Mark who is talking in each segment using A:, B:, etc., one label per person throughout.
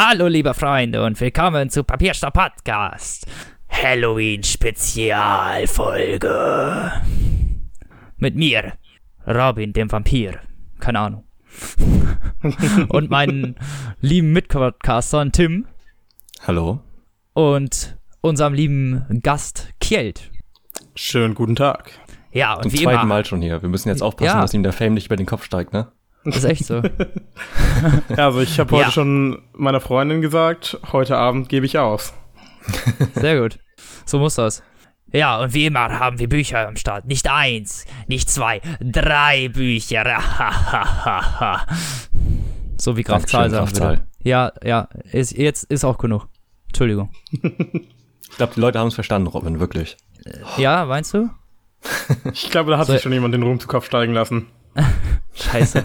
A: Hallo, liebe Freunde, und willkommen zu Papierstopp Podcast. Halloween Spezialfolge. Mit mir, Robin, dem Vampir. Keine Ahnung. und meinen lieben Mitpodcastern Tim
B: Hallo.
A: und unserem lieben Gast Kjeld.
C: Schönen guten Tag.
A: Ja, und
B: Zum
A: wie
B: zweiten
A: immer.
B: Mal schon hier. Wir müssen jetzt aufpassen,
A: Ja.
B: dass ihm der Fame nicht über den Kopf steigt, ne?
A: Ist echt so.
C: Ja, also ich habe heute
A: Ja.
C: schon meiner Freundin gesagt, heute Abend gebe ich aus.
A: Sehr gut. So muss das. Ja, und wie immer haben wir Bücher am Start. Nicht eins, nicht zwei, drei Bücher. so wie Graf Zahl
B: Graf
A: würde. Ja, ja, ist, jetzt ist auch genug. Entschuldigung.
B: Ich glaube, die Leute haben es verstanden, Robin, wirklich.
A: Ja, meinst du?
C: Ich glaube, da hat
A: So-
C: sich schon jemand den Ruhm zu Kopf steigen lassen.
A: Scheiße.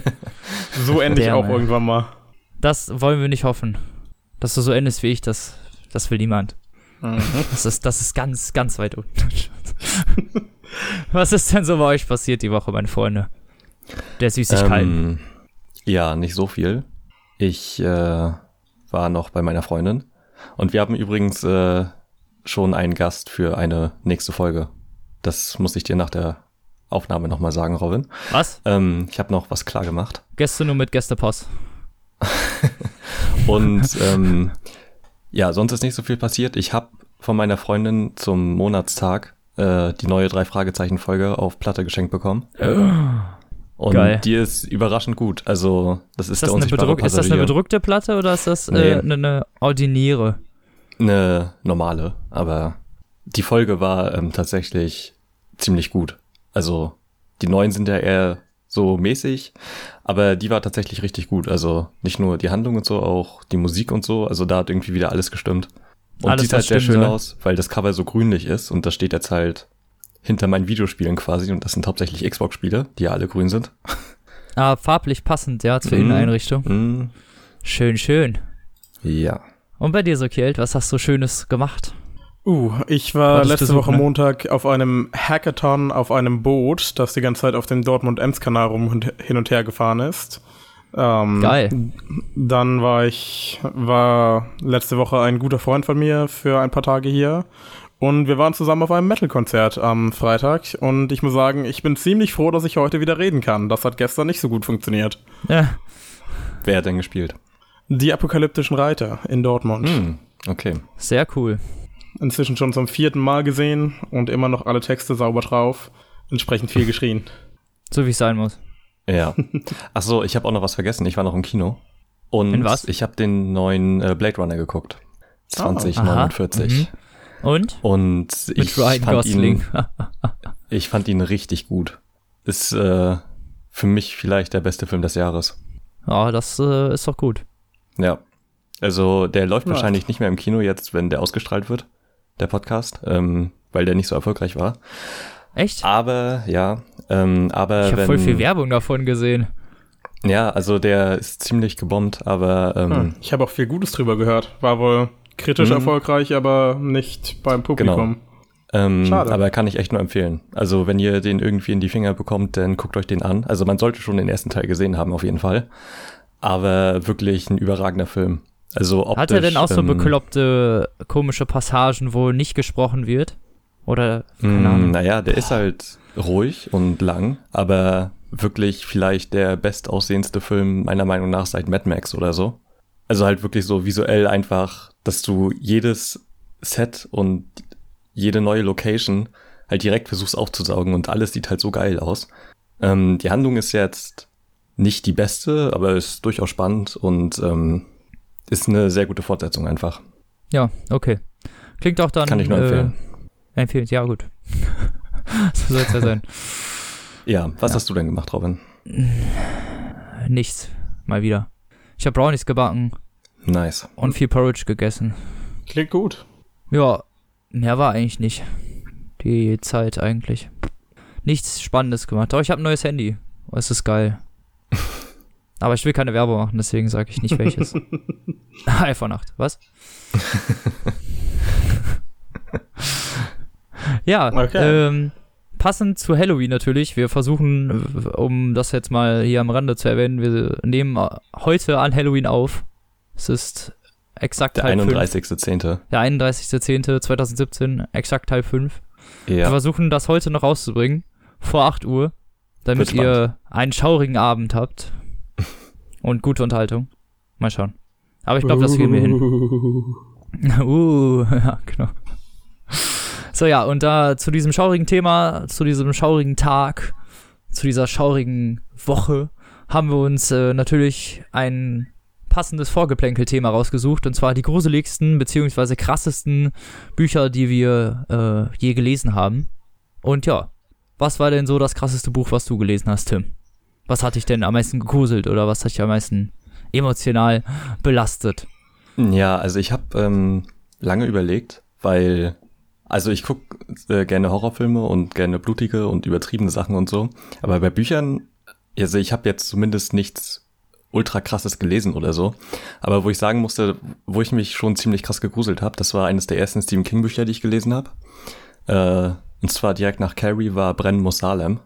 C: So ende ich
A: Der
C: auch
A: Mann.
C: irgendwann mal.
A: Das wollen wir nicht hoffen. Dass du so endest wie ich, das, das will niemand. Das ist, das ist ganz, ganz weit unten. Was ist denn so bei euch passiert die Woche, meine Freunde? Der Süßigkeiten.
B: Ähm, ja, nicht so viel. Ich äh, war noch bei meiner Freundin. Und wir haben übrigens äh, schon einen Gast für eine nächste Folge. Das muss ich dir nach der Aufnahme nochmal sagen, Robin.
A: Was?
B: Ähm, ich habe noch was klar gemacht.
A: Gäste nur mit Gästepost.
B: Und ähm, ja, sonst ist nicht so viel passiert. Ich habe von meiner Freundin zum Monatstag äh, die neue Drei-Fragezeichen-Folge auf Platte geschenkt bekommen. Und
A: Geil.
B: die ist überraschend gut. Also, das ist,
A: Ist das,
B: der
A: eine
B: unsichtbare
A: bedruck, ist das eine bedruckte Platte oder ist das
B: Nee.
A: äh, eine, eine ordiniere?
B: Eine normale, aber die Folge war ähm, tatsächlich ziemlich gut. Also, die neuen sind ja eher so mäßig, aber die war tatsächlich richtig gut. Also nicht nur die Handlung und so, auch die Musik und so. Also da hat irgendwie wieder alles gestimmt. Und
A: Alles,
B: sieht halt sehr schön
A: soll.
B: aus, weil das Cover so grünlich ist und das steht jetzt halt hinter meinen Videospielen quasi und das sind hauptsächlich Xbox-Spiele, die ja alle grün sind.
A: Ah, farblich passend, ja, zur
B: Mhm.
A: Inneneinrichtung.
B: Mm,
A: Schön, schön.
B: ja.
A: Und bei dir so, Kjeld, was hast du Schönes gemacht?
C: Uh, ich war
A: Hattest
C: letzte Woche
A: ne?
C: Montag auf einem Hackathon auf einem Boot, das die ganze Zeit auf dem Dortmund-Ems-Kanal rum und hin und her gefahren ist. Ähm,
A: Geil.
C: Dann war ich, war letzte Woche ein guter Freund von mir für ein paar Tage hier. Und wir waren zusammen auf einem Metal-Konzert am Freitag. Und ich muss sagen, ich bin ziemlich froh, dass ich heute wieder reden kann. Das hat gestern nicht so gut funktioniert.
A: Ja,
B: Wer hat denn gespielt?
C: Die apokalyptischen Reiter in Dortmund.
B: Hm, okay.
A: sehr cool.
C: Inzwischen schon zum vierten Mal gesehen und immer noch alle Texte sauber drauf. Entsprechend viel geschrien.
A: So wie es sein muss.
B: Ja. Ach so, ich habe auch noch was vergessen. Ich war noch im Kino. Und
A: In was?
B: ich habe den neuen äh, Blade Runner geguckt.
A: Aha.
B: 2049.
A: Mhm. Und?
B: Und
A: Mit
B: ich
A: Ryan
B: fand,
A: Gosling.
B: ihn, ich fand ihn richtig gut. Ist äh, für mich vielleicht der beste Film des Jahres.
A: Ja, das äh, ist doch gut.
B: Ja. Also der läuft
C: Ja.
B: wahrscheinlich nicht mehr im Kino jetzt, wenn der ausgestrahlt wird, der Podcast, ähm, weil der nicht so erfolgreich war.
A: Echt?
B: Aber ja, ähm, aber
A: ich habe voll viel Werbung davon gesehen.
B: Ja, also der ist ziemlich gebombt, aber ähm,
C: Hm. Ich habe auch viel Gutes drüber gehört. War wohl kritisch
B: Mhm.
C: erfolgreich, aber nicht beim Publikum.
B: Ähm,
C: Schade.
B: Aber kann ich echt nur empfehlen. Also wenn ihr den irgendwie in die Finger bekommt, dann guckt euch den an. Also man sollte schon den ersten Teil gesehen haben, auf jeden Fall. Aber wirklich ein überragender Film. Also optisch,
A: Hat er denn auch so
B: ähm,
A: bekloppte, komische Passagen, wo nicht gesprochen wird? Oder, Ahnung.
B: Naja, der ist halt ruhig und lang, aber wirklich vielleicht der bestaussehendste Film meiner Meinung nach seit Mad Max oder so. Also halt wirklich so visuell einfach, dass du jedes Set und jede neue Location halt direkt versuchst aufzusaugen und alles sieht halt so geil aus. Ähm, die Handlung ist jetzt nicht die beste, aber ist durchaus spannend und ähm, ist eine sehr gute Fortsetzung einfach.
A: Ja, okay. Klingt auch dann.
B: Kann ich nur empfehlen.
A: Äh, empfehlen, ja, gut. so soll es ja sein.
B: Ja, was
A: Ja.
B: hast du denn gemacht, Robin?
A: Nichts. Mal wieder. Ich habe Brownies gebacken
B: Nice.
A: und viel Porridge gegessen.
C: Klingt gut.
A: Ja, mehr war eigentlich nicht. Die Zeit eigentlich. Nichts Spannendes gemacht. Aber ich habe ein neues Handy. Oh, Es ist geil. Aber ich will keine Werbung machen, deswegen sage ich nicht welches. iPhone 8, was? ja,
C: Okay.
A: ähm, passend zu Halloween natürlich. Wir versuchen, um das jetzt mal hier am Rande zu erwähnen, wir nehmen heute an Halloween auf. Es ist exakt
B: Der
A: halb
B: 31.10.
A: Der 31.10.2017, exakt halb fünf. Wir
B: Ja.
A: versuchen das heute noch rauszubringen, vor 8 Uhr, damit ihr einen schaurigen Abend habt und gute Unterhaltung. Mal schauen. Aber ich glaube, das kriegen wir hin. uh, ja, genau. So, ja, und da zu diesem schaurigen Thema, zu diesem schaurigen Tag, zu dieser schaurigen Woche, haben wir uns äh, natürlich ein passendes Vorgeplänkel-Thema rausgesucht, und zwar die gruseligsten beziehungsweise krassesten Bücher, die wir äh, je gelesen haben. Und ja, was war denn so das krasseste Buch, was du gelesen hast, Tim? Was hat dich denn am meisten gegruselt oder was hat dich am meisten emotional belastet?
B: Ja, also ich habe ähm, lange überlegt, weil, also ich gucke äh, gerne Horrorfilme und gerne blutige und übertriebene Sachen und so. Aber bei Büchern, also ich habe jetzt zumindest nichts ultra krasses gelesen oder so. Aber wo ich sagen musste, wo ich mich schon ziemlich krass gegruselt habe, das war eines der ersten Stephen King Bücher, die ich gelesen habe. Äh, und zwar direkt nach Carrie war Brennen muss Salem.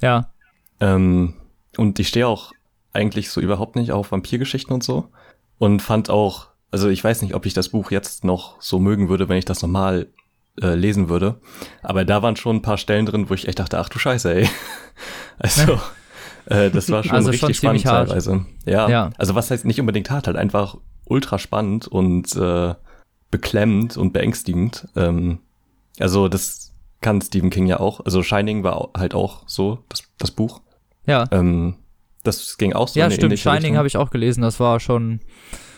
A: Ja,
B: Ähm, und ich stehe auch eigentlich so überhaupt nicht auf Vampirgeschichten und so. Und fand auch, also ich weiß nicht, ob ich das Buch jetzt noch so mögen würde, wenn ich das nochmal äh, lesen würde. Aber da waren schon ein paar Stellen drin, wo ich echt dachte, ach du Scheiße, ey. Also, äh, das war schon
A: Also schon
B: richtig spannend
A: ziemlich hart.
B: teilweise. Ja,
A: Ja.
B: also was heißt nicht unbedingt hart, halt einfach ultra spannend und äh, beklemmend und beängstigend. Ähm, also das kann Stephen King ja auch. Also Shining war halt auch so, das, das Buch.
A: Ja.
B: Ähm, das ging auch so
A: ja,
B: in
A: stimmt.
B: ähnliche
A: Shining habe ich auch gelesen. Das war schon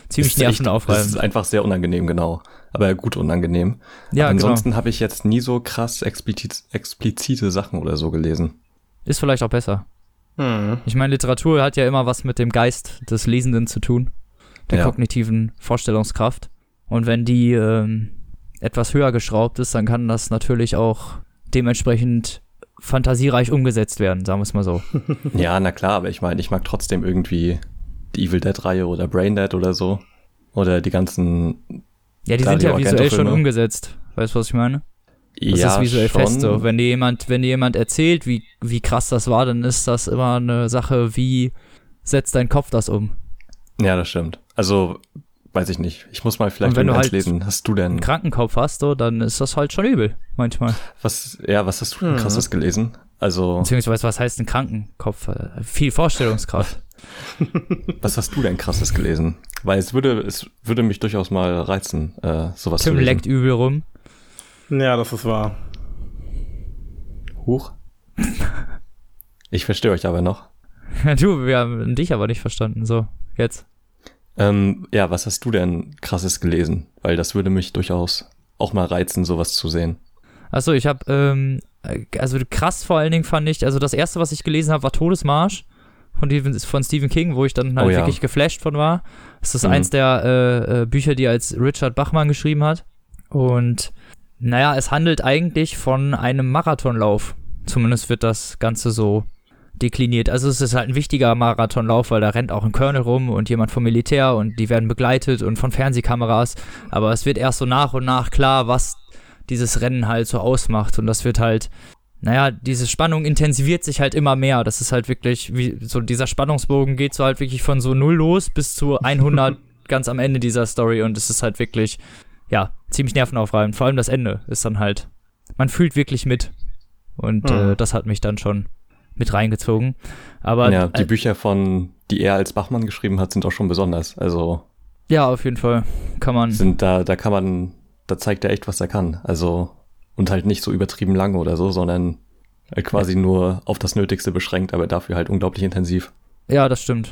A: ziemlich
B: Ist echt- Das
A: nervenaufreibend.
B: ist einfach sehr unangenehm, genau. Aber gut unangenehm.
A: Ja,
B: Aber
A: genau.
B: ansonsten habe ich jetzt nie so krass explizit, explizite Sachen oder so gelesen.
A: Ist vielleicht auch besser.
C: Hm.
A: Ich meine, Literatur hat ja immer was mit dem Geist des Lesenden zu tun, der
B: Ja.
A: kognitiven Vorstellungskraft. Und wenn die ähm, etwas höher geschraubt ist, dann kann das natürlich auch dementsprechend fantasiereich umgesetzt werden, sagen wir es mal so.
B: Ja, na klar, aber ich meine, ich mag trotzdem irgendwie die Evil Dead Reihe oder Brain Dead oder so. Oder die ganzen.
A: Ja, die sind ja visuell schon umgesetzt. Weißt du, was ich meine? Das
B: ja,
A: ist visuell
B: schon.
A: fest so. Wenn dir jemand, wenn dir jemand erzählt, wie, wie krass das war, dann ist das immer eine Sache, wie setzt dein Kopf das um?
B: Ja, das stimmt. Also, weiß ich nicht. Ich muss mal vielleicht
A: wenn du halt
B: lesen. Hast du denn
A: Einen Krankenkopf hast, so, dann ist das halt schon übel, manchmal.
B: was? Ja, was hast du denn
C: Hm.
B: krasses gelesen? Also,
A: Beziehungsweise, was heißt ein Krankenkopf? Viel Vorstellungskraft.
B: was hast du denn krasses gelesen? Weil es würde, es würde mich durchaus mal reizen, äh, sowas
A: Tim
B: zu lesen.
A: leckt übel rum.
C: Ja, das ist wahr.
B: Huch. Ich verstehe euch aber noch.
A: Du, wir haben dich aber nicht verstanden. So, jetzt.
B: Ähm, ja, was hast du denn krasses gelesen? Weil das würde mich durchaus auch mal reizen, sowas zu sehen.
A: Achso, ich habe, ähm, äh, also krass vor allen Dingen fand ich, also das erste, was ich gelesen habe, war Todesmarsch von, Stephen- von Stephen King, wo ich dann halt
B: Oh ja.
A: wirklich geflasht von war. Das ist
B: Mhm.
A: eins der äh, äh, Bücher, die er als Richard Bachmann geschrieben hat. Und naja, es handelt eigentlich von einem Marathonlauf. Zumindest wird das Ganze so dekliniert. Also es ist halt ein wichtiger Marathonlauf, weil da rennt auch ein Colonel rum und jemand vom Militär und die werden begleitet und von Fernsehkameras. Aber es wird erst so nach und nach klar, was dieses Rennen halt so ausmacht. Und das wird halt, naja, diese Spannung intensiviert sich halt immer mehr. Das ist halt wirklich, wie so dieser Spannungsbogen geht so halt wirklich von so null los bis zu 100 ganz am Ende dieser Story. Und es ist halt wirklich, ja, ziemlich nervenaufreibend. Vor allem das Ende ist dann halt, man fühlt wirklich mit. Und
C: Mhm.
A: äh, das hat mich dann schon mit reingezogen. Aber
B: ja, die
A: äh,
B: Bücher von, die er als Bachmann geschrieben hat, sind auch schon besonders. Also
A: ja, auf jeden Fall kann man.
B: sind da, da kann man, da zeigt er echt, was er kann. Also und halt nicht so übertrieben lang oder so, sondern halt quasi nur auf das Nötigste beschränkt, aber dafür halt unglaublich intensiv.
A: Ja, das stimmt.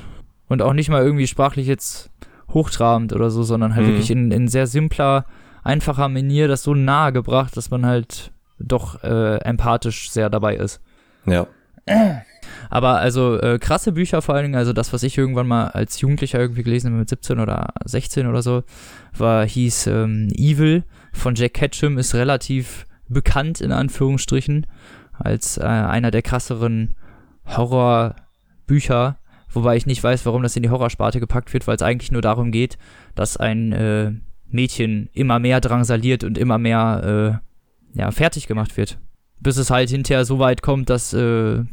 A: Und auch nicht mal irgendwie sprachlich jetzt hochtrabend oder so, sondern halt
B: Mhm.
A: wirklich in, in sehr simpler, einfacher Manier das so nahe gebracht, dass man halt doch äh, empathisch sehr dabei ist.
B: Ja.
A: Aber also äh, krasse Bücher vor allen Dingen, also das, was ich irgendwann mal als Jugendlicher irgendwie gelesen habe mit 17 oder 16 oder so, war, hieß ähm, Evil von Jack Ketchum, ist relativ bekannt in Anführungsstrichen als äh, einer der krasseren Horrorbücher, wobei ich nicht weiß, warum das in die Horrorsparte gepackt wird, weil es eigentlich nur darum geht, dass ein äh, Mädchen immer mehr drangsaliert und immer mehr äh, ja, fertig gemacht wird. Bis es halt hinterher so weit kommt, dass äh,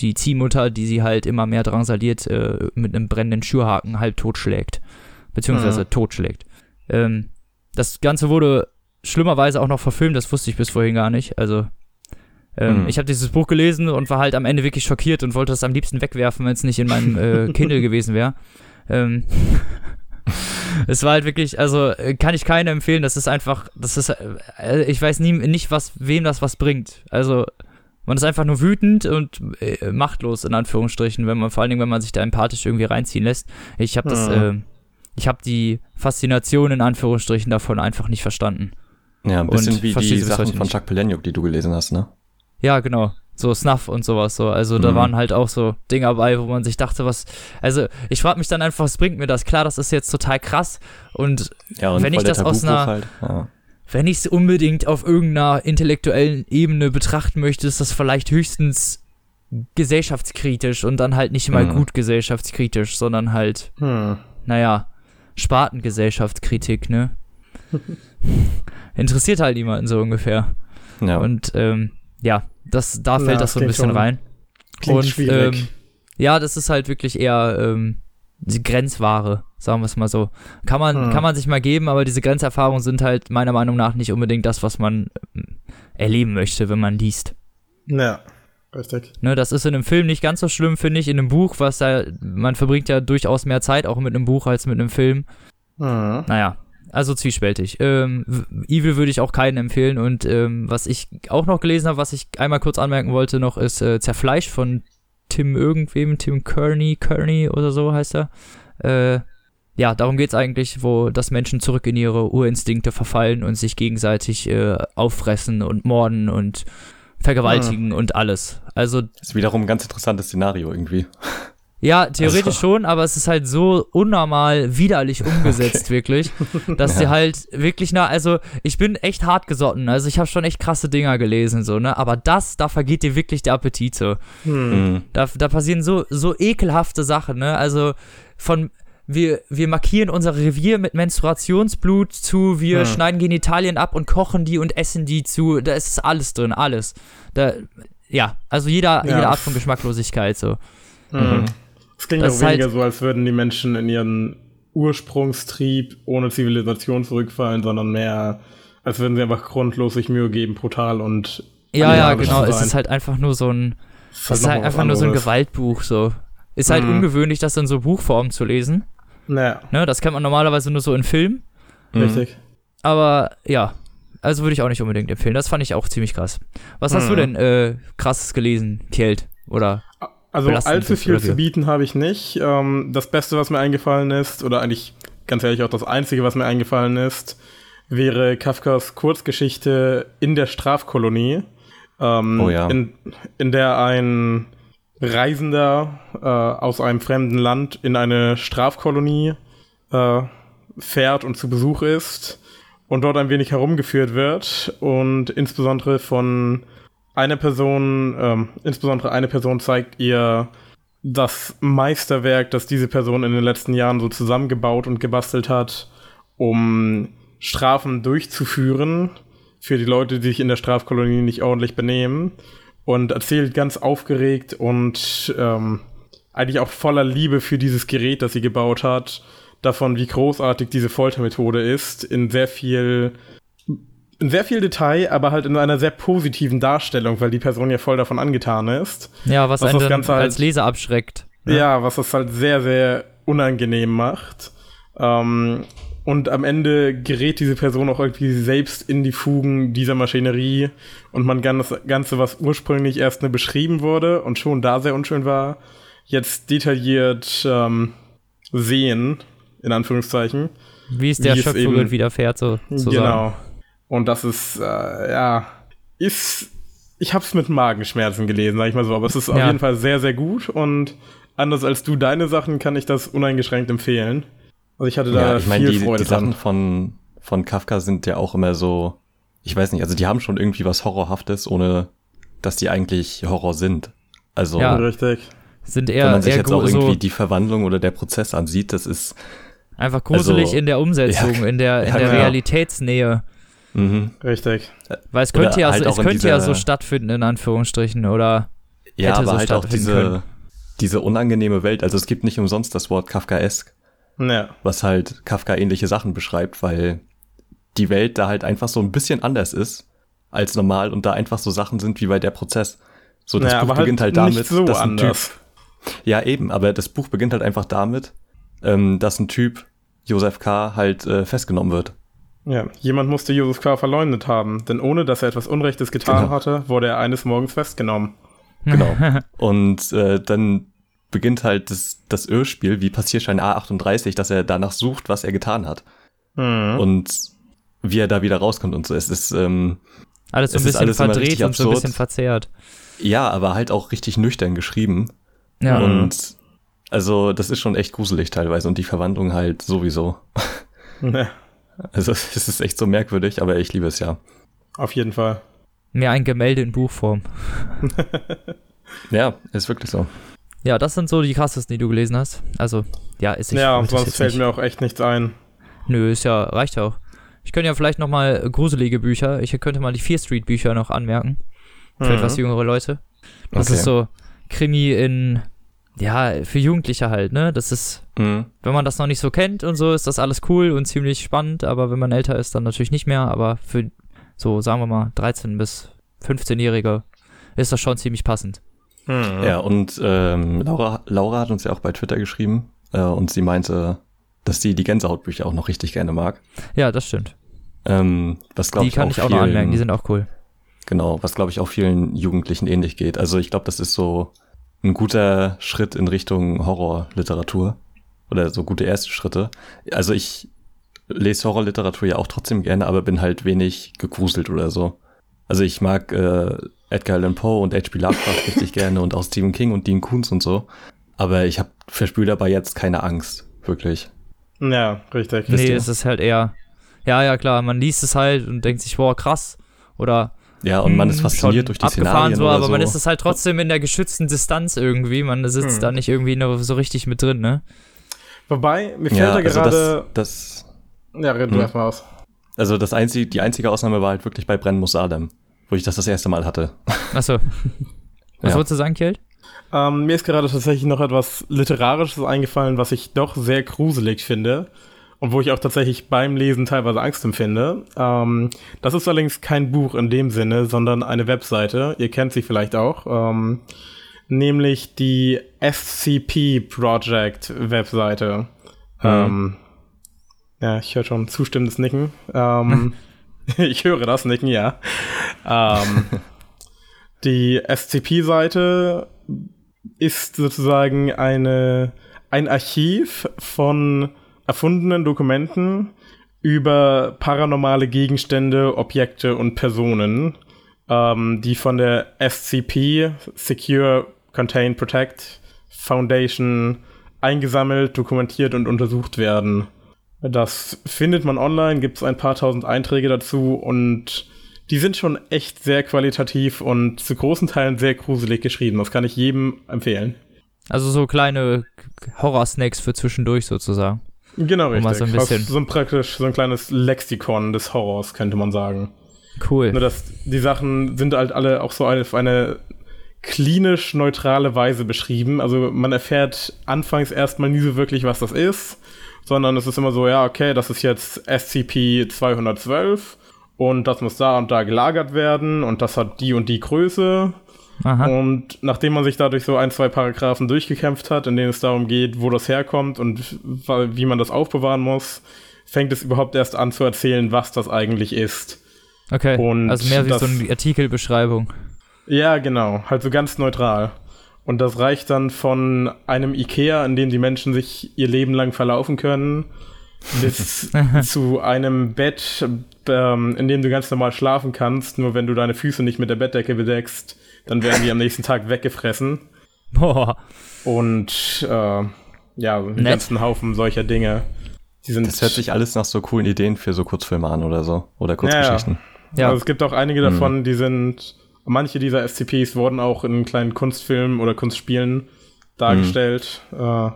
A: die Ziehmutter, die sie halt immer mehr drangsaliert, äh, mit einem brennenden Schürhaken halb totschlägt. Beziehungsweise
C: Mhm.
A: totschlägt. Ähm, das Ganze wurde schlimmerweise auch noch verfilmt, das wusste ich bis vorhin gar nicht. Also, ähm,
B: Hm.
A: ich habe dieses Buch gelesen und war halt am Ende wirklich schockiert und wollte es am liebsten wegwerfen, wenn es nicht in meinem äh, Kindle gewesen wäre. Ähm, es war halt wirklich, also äh, kann ich keinem empfehlen, das ist einfach, das ist, äh, ich weiß nie, nicht, was, wem das was bringt. Also, man ist einfach nur wütend und äh, machtlos, in Anführungsstrichen, wenn man, vor allen Dingen, wenn man sich da empathisch irgendwie reinziehen lässt. Ich habe das,
C: Hm.
A: äh, ich habe die Faszination in Anführungsstrichen davon einfach nicht verstanden.
B: Ja, ein bisschen
A: Und
B: wie die Sachen von. Chuck Palahniuk, die du gelesen hast, ne?
A: Ja, genau. So Snuff und sowas so. Also da
B: Mhm.
A: waren halt auch so Dinger bei, wo man sich dachte, was. Also ich frage mich dann einfach, was bringt mir das? Klar, das ist jetzt total krass. Und
B: Ja, und
A: Wenn ich das aus einer-
B: halt. Ja.
A: wenn ich es unbedingt auf irgendeiner intellektuellen Ebene betrachten möchte, ist das vielleicht höchstens gesellschaftskritisch und dann halt nicht mal
B: Mhm.
A: gut gesellschaftskritisch, sondern halt,
C: Hm.
A: naja, Spartengesellschaftskritik, ne? Interessiert halt niemanden so ungefähr.
B: ja.
A: Und ähm, ja, das, da fällt
C: Ja,
A: das so ein bisschen
C: schon-
A: rein.
C: Klingt
A: Und,
C: schwierig.
A: ähm, Ja, das ist halt wirklich eher ähm, die Grenzware, sagen wir es mal so. Kann man,
C: Hm.
A: kann man sich mal geben, aber diese Grenzerfahrungen sind halt meiner Meinung nach nicht unbedingt das, was man ähm, erleben möchte, wenn man liest.
C: ja, richtig.
A: Ne, das ist in einem Film nicht ganz so schlimm, finde ich. In einem Buch, was da, man verbringt ja durchaus mehr Zeit auch mit einem Buch als mit einem Film.
C: Hm.
A: Naja, also zwiespältig. Ähm, Evil würde ich auch keinen empfehlen. Und ähm, was ich auch noch gelesen habe, was ich einmal kurz anmerken wollte noch, ist äh, Zerfleischt von Tim irgendwem, Tim Kearney, Kearney oder so heißt er. Äh, ja, darum geht's eigentlich, wo das Menschen zurück in ihre Urinstinkte verfallen und sich gegenseitig äh, auffressen und morden und vergewaltigen und alles. Also
B: Das ist wiederum ein ganz interessantes Szenario irgendwie.
A: Ja, theoretisch
B: Also-
A: schon, aber es ist halt so unnormal widerlich umgesetzt, wirklich, dass sie
B: Ja.
A: halt wirklich na, also ich bin echt hart gesotten, also ich habe schon echt krasse Dinger gelesen, so, ne, aber das, da vergeht dir wirklich der Appetit, so.
C: Hm.
B: Mhm.
A: Da, da passieren so, so ekelhafte Sachen, ne, also von, wir, wir markieren unser Revier mit Menstruationsblut zu, wir
C: Hm.
A: schneiden Genitalien ab und kochen die und essen die zu, da ist alles drin, alles. Da, ja, also jeder,
C: Ja.
A: jede Art von Geschmacklosigkeit, so.
C: Hm. Es klingt
A: Das
C: auch
A: halt-
C: weniger so, als würden die Menschen in ihren Ursprungstrieb ohne Zivilisation zurückfallen, sondern mehr, als würden sie einfach grundlos sich Mühe geben, brutal und
A: Ja, ja, genau. Es ist halt einfach nur so ein,
C: Es
A: ist halt
C: was
A: einfach nur so ein. Gewaltbuch, so. Ist halt
C: Mhm.
A: ungewöhnlich, das in so Buchform zu lesen.
C: Naja,
A: Ne, das kennt man normalerweise nur so in Filmen.
B: Mhm.
C: richtig.
A: Aber ja, also würde ich auch nicht unbedingt empfehlen. Das fand ich auch ziemlich krass. Was hast
C: Mhm.
A: du denn äh, krasses gelesen, Kjeld? Oder?
C: Also allzu viel zu bieten habe ich nicht. Ähm, das Beste, was mir eingefallen ist, oder eigentlich ganz ehrlich auch das Einzige, was mir eingefallen ist, wäre Kafkas Kurzgeschichte in der Strafkolonie, ähm,
B: Oh ja.
C: in, in der ein Reisender äh, aus einem fremden Land in eine Strafkolonie äh, fährt und zu Besuch ist und dort ein wenig herumgeführt wird und insbesondere von eine Person, ähm, insbesondere eine Person zeigt ihr das Meisterwerk, das diese Person in den letzten Jahren so zusammengebaut und gebastelt hat, um Strafen durchzuführen für die Leute, die sich in der Strafkolonie nicht ordentlich benehmen und erzählt ganz aufgeregt und ähm, eigentlich auch voller Liebe für dieses Gerät, das sie gebaut hat, davon, wie großartig diese Foltermethode ist, in sehr viel in sehr viel Detail, aber halt in einer sehr positiven Darstellung, weil die Person ja voll davon angetan ist.
A: Ja, was,
C: Was
A: einen
C: das Ganze halt-
A: als Leser abschreckt.
C: Ja, was das halt sehr, sehr unangenehm macht. Ähm, und am Ende gerät diese Person auch irgendwie selbst in die Fugen dieser Maschinerie und man kann das Ganze, was ursprünglich erst nur beschrieben wurde und schon da sehr unschön war, jetzt detailliert ähm, sehen, in Anführungszeichen.
A: Wie es der
C: Wie
A: Schöpferin
C: eben-
A: widerfährt, so.
C: genau. Und das ist, äh, ja, ist, ich hab's mit Magenschmerzen gelesen, sag ich mal so, aber es ist auf
A: Ja.
C: jeden Fall sehr, sehr gut und anders als du deine Sachen kann ich das uneingeschränkt empfehlen. Also ich hatte da
B: Ja, ich meine,
C: viel
B: die,
C: Freude
B: die Sachen
C: dran.
B: von, von Kafka sind ja auch immer so, ich weiß nicht, also die haben schon irgendwie was Horrorhaftes, ohne dass die eigentlich Horror sind. Also,
A: Ja.
C: Richtig.
A: Sind
B: wenn
A: eher,
B: man sich jetzt auch irgendwie
A: so
B: die Verwandlung oder der Prozess ansieht, das ist,
A: einfach gruselig
B: also-
A: in der Umsetzung,
B: Ja,
A: in der, in
B: ja,
A: der. Realitätsnähe.
B: Mhm.
C: Richtig.
A: Weil es
B: Oder
A: könnte ja,
B: halt
A: es könnte ja so stattfinden, in Anführungsstrichen, oder
B: ja,
A: Hätte
B: aber
A: so
B: halt auch
A: stattfinden
B: diese,
A: können.
B: diese unangenehme Welt, also es gibt nicht umsonst das Wort Kafkaesk.
C: Ja.
B: was halt Kafka-ähnliche Sachen beschreibt, weil die Welt da halt einfach so ein bisschen anders ist als normal und da einfach so Sachen sind wie bei der Prozess. So, das
C: ja,
B: Buch
C: aber
B: beginnt halt damit,
C: nicht so
B: dass ein
C: anders.
B: Typ, ja eben, aber das Buch beginnt halt einfach damit, ähm, dass ein Typ, Josef K., halt äh, festgenommen wird.
C: Ja, jemand musste Josef K. verleumdet haben, denn ohne dass er etwas Unrechtes getan
B: Genau.
C: hatte, wurde er eines Morgens festgenommen.
B: Genau. und äh, dann beginnt halt das, das Irrspiel, wie Passierschein A38, dass er danach sucht, was er getan hat.
C: Mhm.
B: Und wie er da wieder rauskommt und so. Es ist, ähm,
A: Alles so ein bisschen verdreht und so ein bisschen verzerrt.
B: ja, aber halt auch richtig nüchtern geschrieben.
A: Ja.
B: Und also das ist schon echt gruselig teilweise und die Verwandlung halt sowieso.
C: Ja,
B: Also es ist echt so merkwürdig, aber ich liebe es ja.
C: auf jeden Fall.
A: Mehr ein Gemälde in Buchform.
B: Ja, ist wirklich so.
A: Ja, das sind so die krassesten, die du gelesen hast. Also, ja, ist ich
C: ja, sonst fällt
A: nicht-
C: mir auch echt nichts ein.
A: Nö, ist ja, reicht ja auch. Ich könnte ja vielleicht noch mal gruselige Bücher, ich könnte mal die Fear Street Bücher noch anmerken. Für
C: Mhm.
A: etwas jüngere Leute. Das
B: Okay.
A: ist so Krimi in, ja, für Jugendliche halt, ne? Das ist,
B: Mhm.
A: wenn man das noch nicht so kennt und so, ist das alles cool und ziemlich spannend, aber wenn man älter ist, dann natürlich nicht mehr. Aber für so, sagen wir mal, 13 bis 15-Jährige ist das schon ziemlich passend.
C: Mhm.
B: Ja, und ähm, Laura, Laura hat uns ja auch bei Twitter geschrieben äh, und sie meinte, dass sie die Gänsehautbücher auch noch richtig gerne mag.
A: Ja, das stimmt.
B: Ähm, was glaube
A: Die
B: ich
A: kann
B: auch
A: ich auch
B: vielen,
A: noch anmerken, die sind auch cool.
B: Genau, was glaube ich auch vielen Jugendlichen ähnlich geht. Also ich glaube, das ist so ein guter Schritt in Richtung Horrorliteratur oder so gute erste Schritte. Also ich lese Horrorliteratur ja auch trotzdem gerne, aber bin halt wenig gegruselt oder so. Also ich mag äh, Edgar Allan Poe und H.P. Lovecraft richtig gerne und auch Stephen King und Dean Koontz und so. Aber ich habe verspüre dabei jetzt keine Angst, wirklich.
C: Ja, richtig.
A: Nee, es ist halt eher, ja, ja, klar, man liest es halt und denkt sich, boah, krass. Oder
B: Ja, und man ist
A: hm,
B: fasziniert durch die
A: abgefahren
B: Szenarien
A: so,
B: oder
A: aber
B: so.
A: man ist es halt trotzdem in der geschützten Distanz irgendwie. Man sitzt
C: Hm.
A: da nicht irgendwie nur so richtig mit drin, ne?
C: Wobei, mir fällt
B: ja,
C: da
B: also
C: gerade.
B: das, das
C: ja, red du
B: Hm.
C: erstmal aus.
B: Also das einzige, die einzige Ausnahme war halt wirklich bei Brennen muss Adam, wo ich das das erste Mal hatte.
A: Achso. Was
B: Ja.
A: wolltest du sagen, Kjeld?
C: Ähm, mir ist gerade tatsächlich noch etwas Literarisches eingefallen, was ich doch sehr gruselig finde. Und wo ich auch tatsächlich beim Lesen teilweise Angst empfinde. Ähm, das ist allerdings kein Buch in dem Sinne, sondern eine Webseite. Ihr kennt sie vielleicht auch. Ähm, nämlich die SCP Project Webseite. Ähm, ja, ich höre schon zustimmendes Nicken. Ähm, ich höre das Nicken, ja. Ähm, die SCP-Seite ist sozusagen eine, ein Archiv von erfundenen Dokumenten über paranormale Gegenstände, Objekte und Personen, ähm, die von der SCP, Secure, Contain, Protect Foundation eingesammelt, dokumentiert und untersucht werden. Das findet man online, gibt es ein paar tausend Einträge dazu und die sind schon echt sehr qualitativ und zu großen Teilen sehr gruselig geschrieben. Das kann ich jedem empfehlen.
A: Also so kleine Horror-Snacks für zwischendurch sozusagen.
C: Genau,
A: Um
C: richtig.
A: mal so ein bisschen-
C: so ein praktisch so ein kleines Lexikon des Horrors, könnte man sagen.
A: Cool.
C: Nur dass die Sachen sind halt alle auch so auf eine klinisch neutrale Weise beschrieben. Also man erfährt anfangs erstmal nie so wirklich, was das ist, sondern es ist immer so, ja, okay, das ist jetzt SCP-212 und das muss da und da gelagert werden und das hat die und die Größe.
A: Aha.
C: Und nachdem man sich dadurch so ein, zwei Paragraphen durchgekämpft hat, in denen es darum geht, wo das herkommt und wie man das aufbewahren muss, fängt es überhaupt erst an zu erzählen, was das eigentlich ist.
A: Okay.
C: und
A: also mehr wie
C: das-
A: so eine Artikelbeschreibung.
C: Ja, genau, halt so ganz neutral. Und das reicht dann von einem Ikea, in dem die Menschen sich ihr Leben lang verlaufen können, bis zu einem Bett, ähm, in dem du ganz normal schlafen kannst, nur wenn du deine Füße nicht mit der Bettdecke bedeckst, dann werden die am nächsten Tag weggefressen.
A: Boah.
C: Und äh, ja, einen
A: Nett.
C: ganzen Haufen solcher Dinge. Die sind
B: Das hört sich alles nach so coolen Ideen für so Kurzfilme an oder so. Oder Kurzgeschichten.
A: Ja.
C: Also es gibt auch einige davon, die sind, manche dieser SCPs wurden auch in kleinen Kunstfilmen oder Kunstspielen dargestellt. Äh,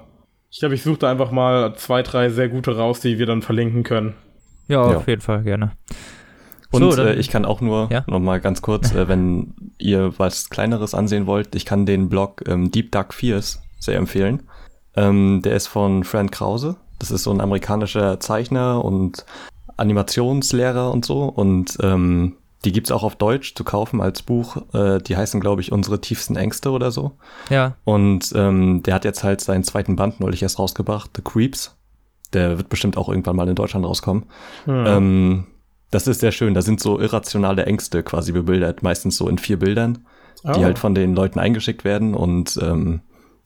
C: ich glaube, ich suche da einfach mal zwei, drei sehr gute raus, die wir dann verlinken können.
A: ja,
B: Ja.
A: auf jeden Fall gerne.
B: Und
A: So,
B: äh, ich kann auch nur
A: Ja?
B: noch mal ganz kurz, äh, wenn ihr was Kleineres ansehen wollt, ich kann den Blog ähm, Deep Dark Fears sehr empfehlen. Ähm, der ist von Fran Krause. Das ist so ein amerikanischer Zeichner und Animationslehrer und so. Und ähm, die gibt's auch auf Deutsch zu kaufen als Buch. Äh, die heißen, glaube ich, Unsere tiefsten Ängste oder so.
A: Ja.
B: Und ähm, der hat jetzt halt seinen zweiten Band neulich erst rausgebracht, The Creeps. Der wird bestimmt auch irgendwann mal in Deutschland rauskommen.
C: Hm.
B: Ähm, das ist sehr schön. Da sind so irrationale Ängste quasi bebildert, meistens so in vier Bildern, die
C: Oh.
B: halt von den Leuten eingeschickt werden und ähm,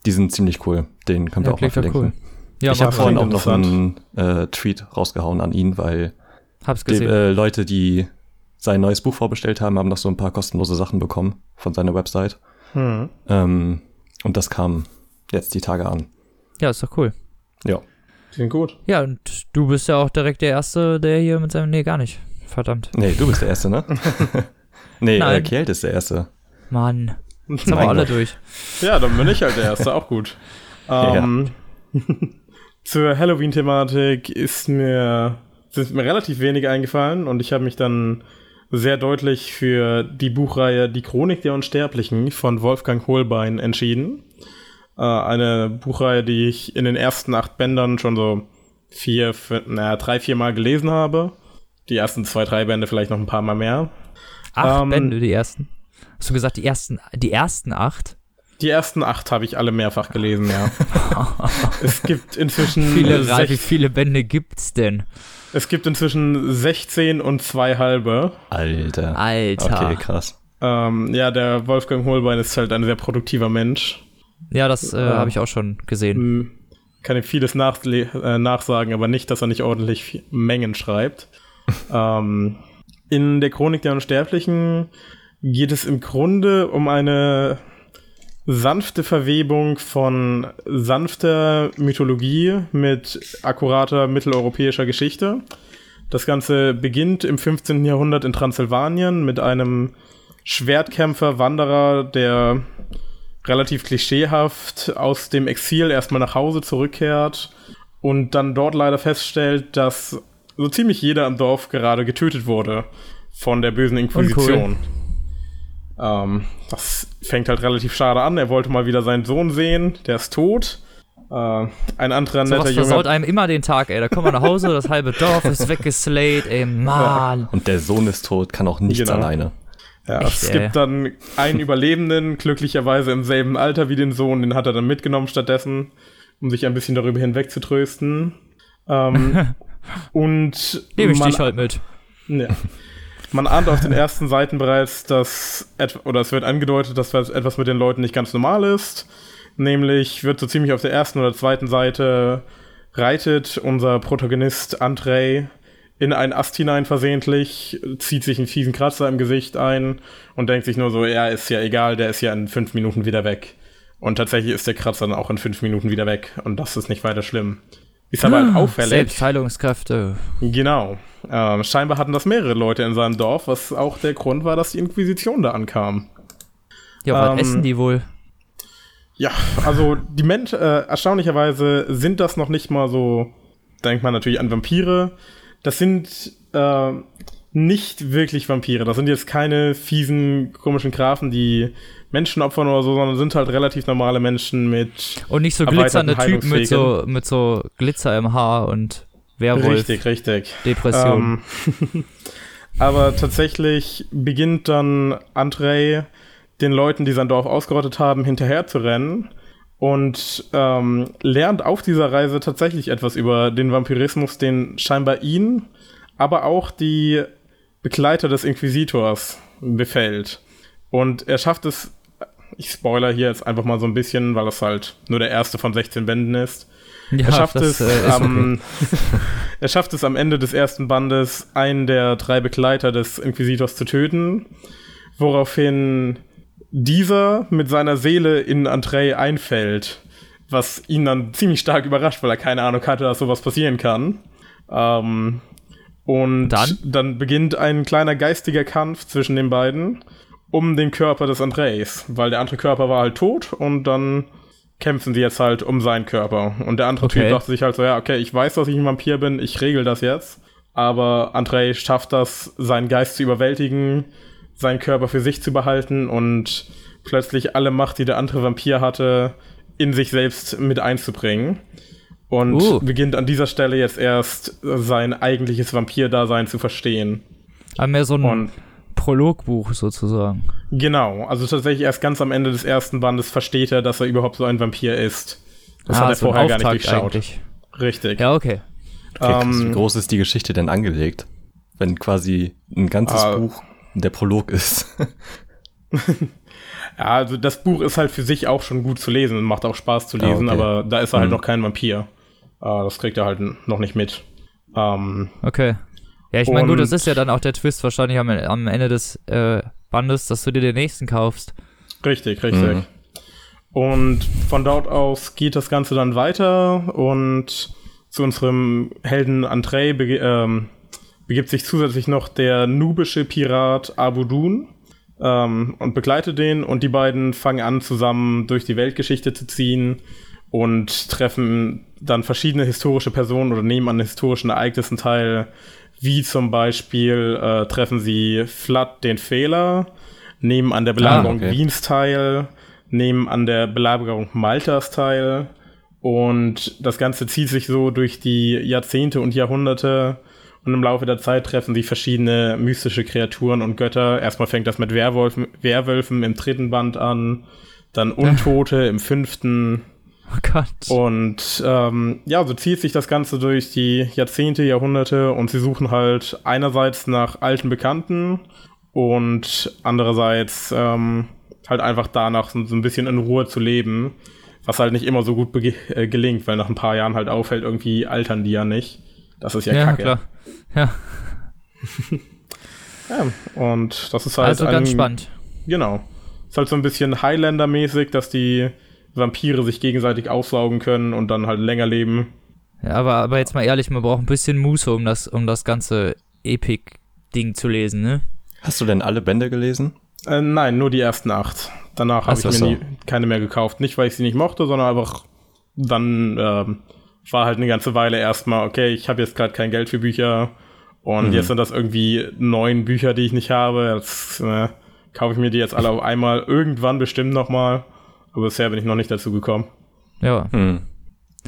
B: die sind ziemlich cool. Den können wir
A: Ja,
B: auch mal verlinken.
A: Ja,
B: ich habe vorhin auch noch einen äh, Tweet rausgehauen an ihn, weil
A: Hab's
B: die äh, Leute, die sein neues Buch vorbestellt haben, haben noch so ein paar kostenlose Sachen bekommen von seiner Website.
C: Hm.
B: Ähm, und das kam jetzt die Tage an.
A: ja, ist doch cool.
B: Ja.
C: Klingt gut.
A: Ja, und du bist ja auch direkt der Erste, der hier mit seinem. Nee, gar nicht. Verdammt.
B: Nee, du bist der Erste, ne? nee, äh,
A: Nein.
B: Kjeld ist der Erste.
A: Mann. Jetzt haben wir alle durch.
C: Ja, dann bin ich halt der Erste, auch gut. Ähm, zur Halloween-Thematik ist mir, sind mir relativ wenig eingefallen und ich habe mich dann sehr deutlich für die Buchreihe Die Chronik der Unsterblichen von Wolfgang Holbein entschieden. Äh, eine Buchreihe, die ich in den ersten acht Bändern schon so vier, fünf, naja, drei, vier Mal gelesen habe. Die ersten zwei, drei Bände vielleicht noch ein paar Mal mehr.
A: Acht
C: Ähm,
A: Bände, die ersten. Hast du gesagt, die ersten, die ersten acht?
C: Die ersten acht habe ich alle mehrfach gelesen, ja. es gibt inzwischen
A: Viele, Ralf, wie
C: sech-
A: viele Bände gibt's denn?
C: es gibt inzwischen 16 und zwei halbe.
B: Alter.
A: Alter.
B: Okay, krass.
C: Ähm, ja, der Wolfgang Holbein ist halt ein sehr produktiver Mensch.
A: Ja, das äh,
C: Ja.
A: habe ich auch schon gesehen.
C: Kann ihm vieles nachle äh, nachsagen, aber nicht, dass er nicht ordentlich Mengen schreibt. ähm, in der Chronik der Unsterblichen geht es im Grunde um eine sanfte Verwebung von sanfter Mythologie mit akkurater mitteleuropäischer Geschichte. Das Ganze beginnt im 15. Jahrhundert in Transsilvanien mit einem Schwertkämpfer, Wanderer, der relativ klischeehaft aus dem Exil erstmal nach Hause zurückkehrt und dann dort leider feststellt, dass so ziemlich jeder im Dorf gerade getötet wurde von der bösen Inquisition. Ähm, das fängt halt relativ schade an. Er wollte mal wieder seinen Sohn sehen, der ist tot. Äh, ein anderer
A: So
C: netter
A: was versaut
C: Junge.
A: einem immer den Tag, ey. Da kommt man nach Hause, das halbe Dorf ist weggeslayt, ey, Mann.
B: Und der Sohn ist tot, kann auch nichts
C: Genau.
B: alleine.
C: Ja,
A: Echt,
C: es
A: ey.
C: gibt dann einen Überlebenden, glücklicherweise im selben Alter wie den Sohn, den hat er dann mitgenommen stattdessen, um sich ein bisschen darüber hinweg zu trösten. Ähm, und
A: Nehme ich
C: man-
A: dich halt mit.
C: Ja. Man ahnt auf den ersten Seiten bereits, dass, oder es wird angedeutet, dass was- etwas mit den Leuten nicht ganz normal ist. Nämlich wird so ziemlich auf der ersten oder zweiten Seite reitet unser Protagonist Andrei in einen Ast hinein versehentlich, zieht sich einen fiesen Kratzer im Gesicht ein und denkt sich nur so, ja, ist ja egal, der ist ja in fünf Minuten wieder weg. Und tatsächlich ist der Kratzer dann auch in fünf Minuten wieder weg und das ist nicht weiter schlimm. Ist aber halt auffällig.
A: Selbstheilungskräfte.
C: Genau. Ähm, scheinbar hatten das mehrere Leute in seinem Dorf, was auch der Grund war, dass die Inquisition da ankam.
A: Ja, was
C: Ähm,
A: essen die wohl?
C: Ja, also die Menschen, äh, erstaunlicherweise sind das noch nicht mal so, denkt man natürlich an Vampire. Das sind äh, nicht wirklich Vampire. Das sind jetzt keine fiesen, komischen Grafen, die Menschen opfern oder so, sondern sind halt relativ normale Menschen mit.
A: Und nicht so glitzernde Typen mit so, mit so Glitzer im Haar und Werwolf,
C: Richtig, richtig.
A: Depression.
C: Ähm, aber tatsächlich beginnt dann Andrei den Leuten, die sein Dorf ausgerottet haben, hinterher zu rennen und ähm, lernt auf dieser Reise tatsächlich etwas über den Vampirismus, den scheinbar ihn, aber auch die Begleiter des Inquisitors befällt. Und er schafft es, ich spoiler hier jetzt einfach mal so ein bisschen, weil das halt nur der erste von 16 Bänden ist.
A: ja,
C: Er schafft,
A: das,
C: es,
A: äh, ist okay.
C: am, er schafft es am Ende des ersten Bandes, einen der drei Begleiter des Inquisitors zu töten, woraufhin dieser mit seiner Seele in Andrei einfällt, was ihn dann ziemlich stark überrascht, weil er keine Ahnung hatte, dass sowas passieren kann. Ähm, und
A: Dann?
C: dann beginnt ein kleiner geistiger Kampf zwischen den beiden um den Körper des Andreas, weil der andere Körper war halt tot und dann kämpfen sie jetzt halt um seinen Körper. Und der andere
A: Okay.
C: Typ dachte sich halt so, ja, okay, ich weiß, dass ich ein Vampir bin, ich regel das jetzt. Aber Andrei schafft das, seinen Geist zu überwältigen, seinen Körper für sich zu behalten und plötzlich alle Macht, die der andere Vampir hatte, in sich selbst mit einzubringen. und
A: Uh.
C: beginnt an dieser Stelle jetzt erst sein eigentliches Vampir-Dasein zu verstehen.
A: Aber mehr so ein
C: Und
A: Prologbuch sozusagen.
C: genau, also tatsächlich erst ganz am Ende des ersten Bandes versteht er, dass er überhaupt so ein Vampir ist. Das hat er
A: Ah, so
C: vorher gar nicht durchschaut.
A: eigentlich.
C: Richtig.
A: Ja, okay.
B: Okay, krass,
C: Ähm,
B: wie groß ist die Geschichte denn angelegt? Wenn quasi ein ganzes
C: Ah.
B: Buch der Prolog ist.
C: Ja, also das Buch ist halt für sich auch schon gut zu lesen und macht auch Spaß zu
B: Ah,
C: lesen,
B: okay.
C: aber da ist er halt
B: Mhm.
C: noch kein Vampir. Äh, das kriegt er halt noch nicht mit. Ähm,
A: Okay. Ja, ich meine, gut, das ist ja dann auch der Twist wahrscheinlich am, am Ende des äh, Bandes, dass du dir den nächsten kaufst.
C: richtig, richtig.
B: Mhm.
C: Und von dort aus geht das Ganze dann weiter und zu unserem Helden Andrei bege ähm, begibt sich zusätzlich noch der nubische Pirat Abudun ähm, und begleitet den und die beiden fangen an zusammen durch die Weltgeschichte zu ziehen und treffen dann verschiedene historische Personen oder nehmen an historischen Ereignissen teil, wie zum Beispiel äh, treffen sie Flood den Fehler, nehmen an der Belagerung
B: okay.
C: Wiens teil, nehmen an der Belagerung Maltas teil und das Ganze zieht sich so durch die Jahrzehnte und Jahrhunderte und im Laufe der Zeit treffen sie verschiedene mystische Kreaturen und Götter. Erstmal fängt das mit Werwolfen, Werwölfen im dritten Band an, dann Untote im fünften
A: Oh Gott.
C: und ähm, ja, so zieht sich das Ganze durch die Jahrzehnte, Jahrhunderte und sie suchen halt einerseits nach alten Bekannten und andererseits ähm, halt einfach danach so so ein bisschen in Ruhe zu leben, was halt nicht immer so gut äh, gelingt, weil nach ein paar Jahren halt auffällt, irgendwie altern die ja nicht. Das ist ja,
A: ja,
C: kacke.
A: klar. Ja,
C: Ja, und das ist halt
A: also ganz
C: ein-
A: spannend.
C: Genau. Ist halt so ein bisschen Highlander-mäßig, dass die Vampire sich gegenseitig aufsaugen können und dann halt länger leben.
A: Ja, aber, aber jetzt mal ehrlich, man braucht ein bisschen Muße, um das, um das ganze Epic-Ding zu lesen, ne?
B: Hast du denn alle Bände gelesen?
C: Äh, nein, nur die ersten acht. Danach habe ich
A: so.
C: mir nie, keine mehr gekauft. Nicht, weil ich sie nicht mochte, sondern einfach dann ähm, war halt eine ganze Weile erstmal, okay, ich habe jetzt gerade kein Geld für Bücher und
B: Mhm.
C: jetzt sind das irgendwie neun Bücher, die ich nicht habe. Jetzt äh, kaufe ich mir die jetzt alle auf einmal irgendwann bestimmt nochmal. Aber bisher bin ich noch nicht dazu gekommen.
A: Ja.
B: Hm.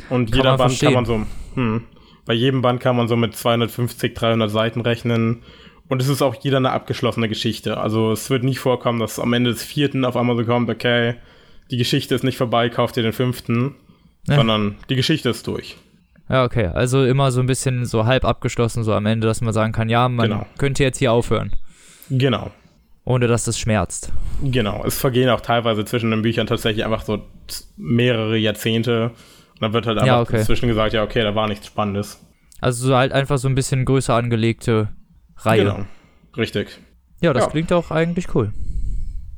C: Und
A: Kann
C: jeder
A: man
C: Band
A: verstehen.
C: kann man so, hm, bei jedem Band kann man so mit 250, 300 Seiten rechnen. Und es ist auch jeder eine abgeschlossene Geschichte. Also es wird nie vorkommen, dass am Ende des vierten auf einmal so kommt, okay, die Geschichte ist nicht vorbei, kauft ihr den fünften,
A: Ja.
C: sondern die Geschichte ist durch.
A: Ja, okay. Also immer so ein bisschen so halb abgeschlossen, so am Ende, dass man sagen kann, ja, man
C: Genau.
A: könnte jetzt hier aufhören,
C: Genau.
A: Ohne dass es schmerzt.
C: Genau. Es vergehen auch teilweise zwischen den Büchern tatsächlich einfach so mehrere Jahrzehnte. Und dann wird halt einfach
A: Ja, okay.
C: dazwischen gesagt, ja, okay, da war nichts Spannendes.
A: Also so halt einfach so ein bisschen größer angelegte Reihe.
C: Genau. Richtig.
A: Ja, das
C: Ja.
A: klingt auch eigentlich cool.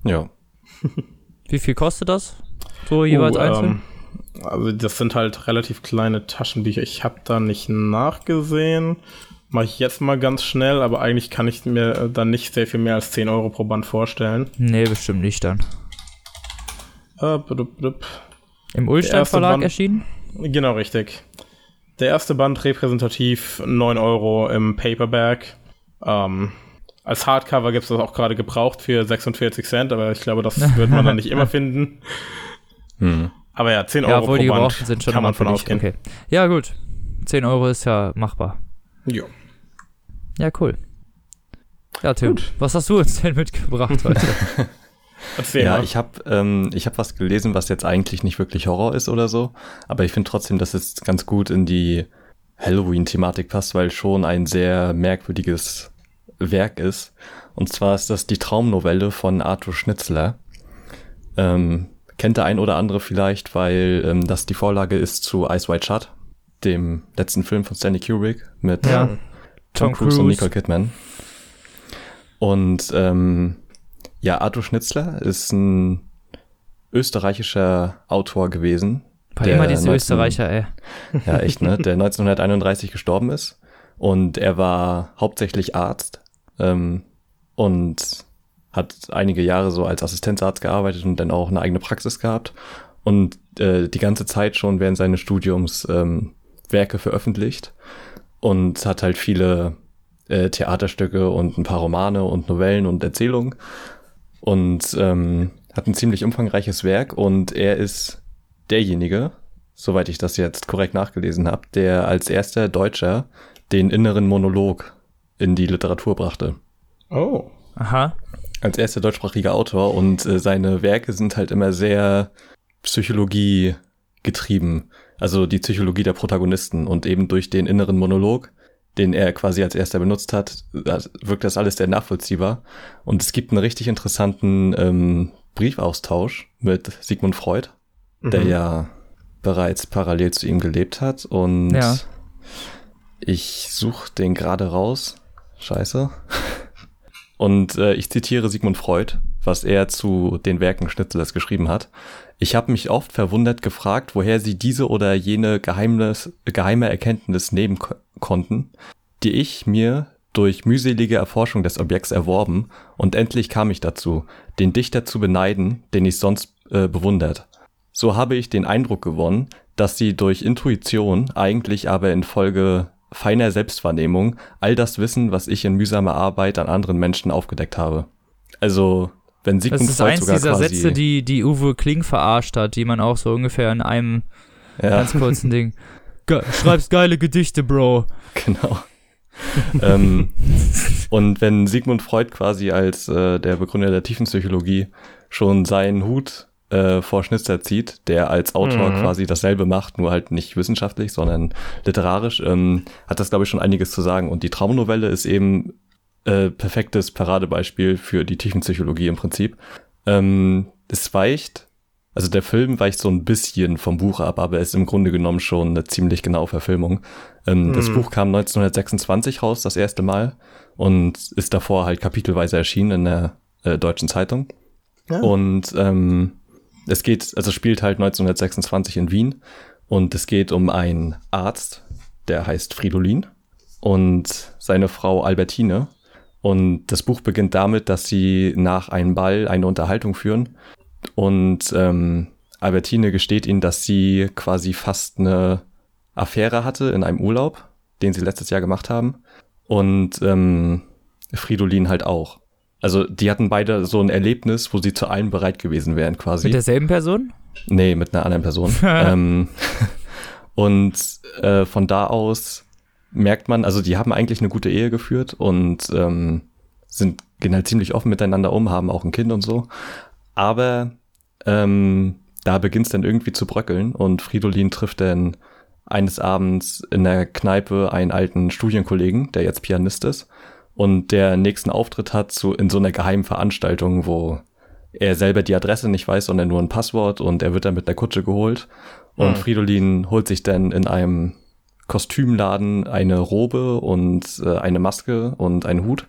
B: Ja.
A: Wie viel kostet das? So jeweils
C: Oh,
A: einzeln?
C: ähm, also das sind halt relativ kleine Taschenbücher. Ich habe da nicht nachgesehen. Mache ich jetzt mal ganz schnell, aber eigentlich kann ich mir äh, dann nicht sehr viel mehr als 10 Euro pro Band vorstellen.
A: Nee, bestimmt nicht dann.
C: Äh, blub, blub.
A: Im Ulstein Verlag
C: Band-
A: erschienen?
C: Genau, richtig. Der erste Band repräsentativ 9 Euro im Paperback. Ähm, als Hardcover gibt es das auch gerade gebraucht für 46 Cent, aber ich glaube, das wird man dann nicht immer finden.
B: Hm.
C: Aber ja, 10
A: Ja,
C: Euro
A: obwohl die
C: pro Band
A: gebrauchten sind schon
C: kann man von ausgehen.
A: Okay. Ja, gut. 10 Euro ist ja machbar.
C: Jo.
A: Ja, cool. Ja, Tim,
C: Gut.
A: was hast du uns denn mitgebracht heute?
B: Ja, ich habe ähm, ich hab was gelesen, was jetzt eigentlich nicht wirklich Horror ist oder so, aber ich finde trotzdem, dass es ganz gut in die Halloween-Thematik passt, weil schon ein sehr merkwürdiges Werk ist. Und zwar ist das die Traumnovelle von Arthur Schnitzler. Ähm, kennt der ein oder andere vielleicht, weil ähm, das die Vorlage ist zu Ice White Shut, dem letzten Film von Stanley Kubrick mit
A: Ja.
B: Tom,
A: Tom
B: Cruise, und
A: Cruise.
B: Nicole Kidman. Und ähm, ja, Arthur Schnitzler ist ein österreichischer Autor gewesen. Der
A: immer diese
B: 19
A: Österreicher, ey.
B: Ja, echt, ne? Der 1931 gestorben ist. Und er war hauptsächlich Arzt ähm, und hat einige Jahre so als Assistenzarzt gearbeitet und dann auch eine eigene Praxis gehabt. Und äh, die ganze Zeit schon während seines Studiums ähm, Werke veröffentlicht und hat halt viele äh, Theaterstücke und ein paar Romane und Novellen und Erzählungen und ähm, hat ein ziemlich umfangreiches Werk und er ist derjenige, soweit ich das jetzt korrekt nachgelesen habe, der als erster Deutscher den inneren Monolog in die Literatur brachte.
C: Oh.
A: Aha.
B: Als erster deutschsprachiger Autor und äh, seine Werke sind halt immer sehr Psychologie getrieben. Also die Psychologie der Protagonisten und eben durch den inneren Monolog, den er quasi als erster benutzt hat, wirkt das alles sehr nachvollziehbar. Und es gibt einen richtig interessanten ähm, Briefaustausch mit Sigmund Freud, der
C: Mhm.
B: ja bereits parallel zu ihm gelebt hat. Und
A: Ja.
B: ich suche den gerade raus. Scheiße. Und äh, ich zitiere Sigmund Freud, was er zu den Werken Schnitzlers geschrieben hat. Ich habe mich oft verwundert gefragt, woher sie diese oder jene Geheimnis, geheime Erkenntnis nehmen ko konnten, die ich mir durch mühselige Erforschung des Objekts erworben, und endlich kam ich dazu, den Dichter zu beneiden, den ich sonst äh, bewundert. So habe ich den Eindruck gewonnen, dass sie durch Intuition, eigentlich aber infolge feiner Selbstwahrnehmung, all das wissen, was ich in mühsamer Arbeit an anderen Menschen aufgedeckt habe. Also, wenn
A: Das
B: Sigmund
A: ist
B: Freud
A: eins
B: sogar
A: dieser
B: quasi,
A: Sätze, die, die Uwe Kling verarscht hat, die man auch so ungefähr in einem
B: ja,
A: ganz kurzen Ding. Ge schreibst geile Gedichte, Bro.
B: genau. ähm, und wenn Sigmund Freud quasi als äh, der Begründer der Tiefenpsychologie schon seinen Hut äh, vor Schnitzer zieht, der als Autor
C: Mhm.
B: quasi dasselbe macht, nur halt nicht wissenschaftlich, sondern literarisch, ähm, hat das, glaube ich, schon einiges zu sagen. Und die Traumnovelle ist eben äh, perfektes Paradebeispiel für die Tiefenpsychologie im Prinzip. Ähm, es weicht, also der Film weicht so ein bisschen vom Buch ab, aber ist im Grunde genommen schon eine ziemlich genaue Verfilmung. Ähm, Das
C: Mhm.
B: Buch kam 1926 raus, das erste Mal, und ist davor halt kapitelweise erschienen in der äh, Deutschen Zeitung.
C: Ja.
B: Und ähm, es geht, also spielt halt 1926 in Wien und es geht um einen Arzt, der heißt Fridolin und seine Frau Albertine. Und das Buch beginnt damit, dass sie nach einem Ball eine Unterhaltung führen und ähm, Albertine gesteht ihnen, dass sie quasi fast eine Affäre hatte in einem Urlaub, den sie letztes Jahr gemacht haben. Und ähm, Fridolin halt auch. Also die hatten beide so ein Erlebnis, wo sie zu allem bereit gewesen wären quasi.
A: Mit derselben Person?
B: Nee, mit einer anderen Person. ähm, und äh, von da aus merkt man, also die haben eigentlich eine gute Ehe geführt und ähm, sind gehen halt ziemlich offen miteinander um, haben auch ein Kind und so. Aber ähm, da beginnt es dann irgendwie zu bröckeln und Fridolin trifft dann eines Abends in der Kneipe einen alten Studienkollegen, der jetzt Pianist ist und der nächsten Auftritt hat zu, in so einer geheimen Veranstaltung, wo er selber die Adresse nicht weiß, sondern nur ein Passwort und er wird dann mit der Kutsche geholt. Und
C: Hm.
B: Fridolin holt sich dann in einem Kostümladen eine Robe und äh, eine Maske und einen Hut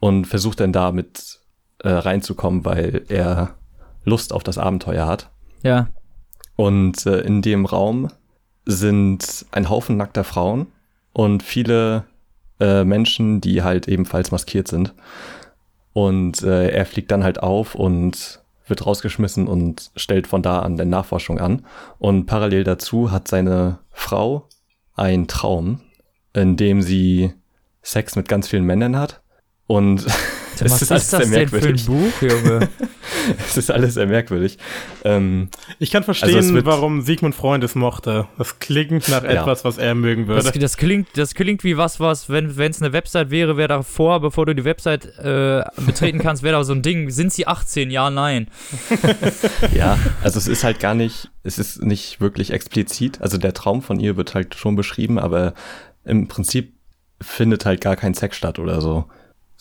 B: und versucht dann damit äh, reinzukommen, weil er Lust auf das Abenteuer hat.
A: Ja.
B: Und äh, in dem Raum sind ein Haufen nackter Frauen und viele äh, Menschen, die halt ebenfalls maskiert sind. Und äh, er fliegt dann halt auf und wird rausgeschmissen und stellt von da an der Nachforschung an. Und parallel dazu hat seine Frau einen Traum, in dem sie Sex mit ganz vielen Männern hat. Und es
A: Was
B: ist alles
A: ist
B: sehr
A: das denn für ein
B: merkwürdig.
A: Buch, Junge?
B: Es ist alles sehr merkwürdig. Ähm,
C: Ich kann verstehen,
B: Also es wird-
C: warum Sigmund Freund es mochte. Das klingt nach
B: Ja.
C: etwas, was er mögen
A: Das,
C: würde.
A: das, klingt, das klingt wie was, was, wenn es eine Website wäre, wäre davor, bevor du die Website äh, betreten kannst, wäre da so ein Ding. Sind sie 18? Ja, nein.
B: Ja, also es ist halt gar nicht, es ist nicht wirklich explizit. Also der Traum von ihr wird halt schon beschrieben, aber im Prinzip findet halt gar kein Sex statt oder so.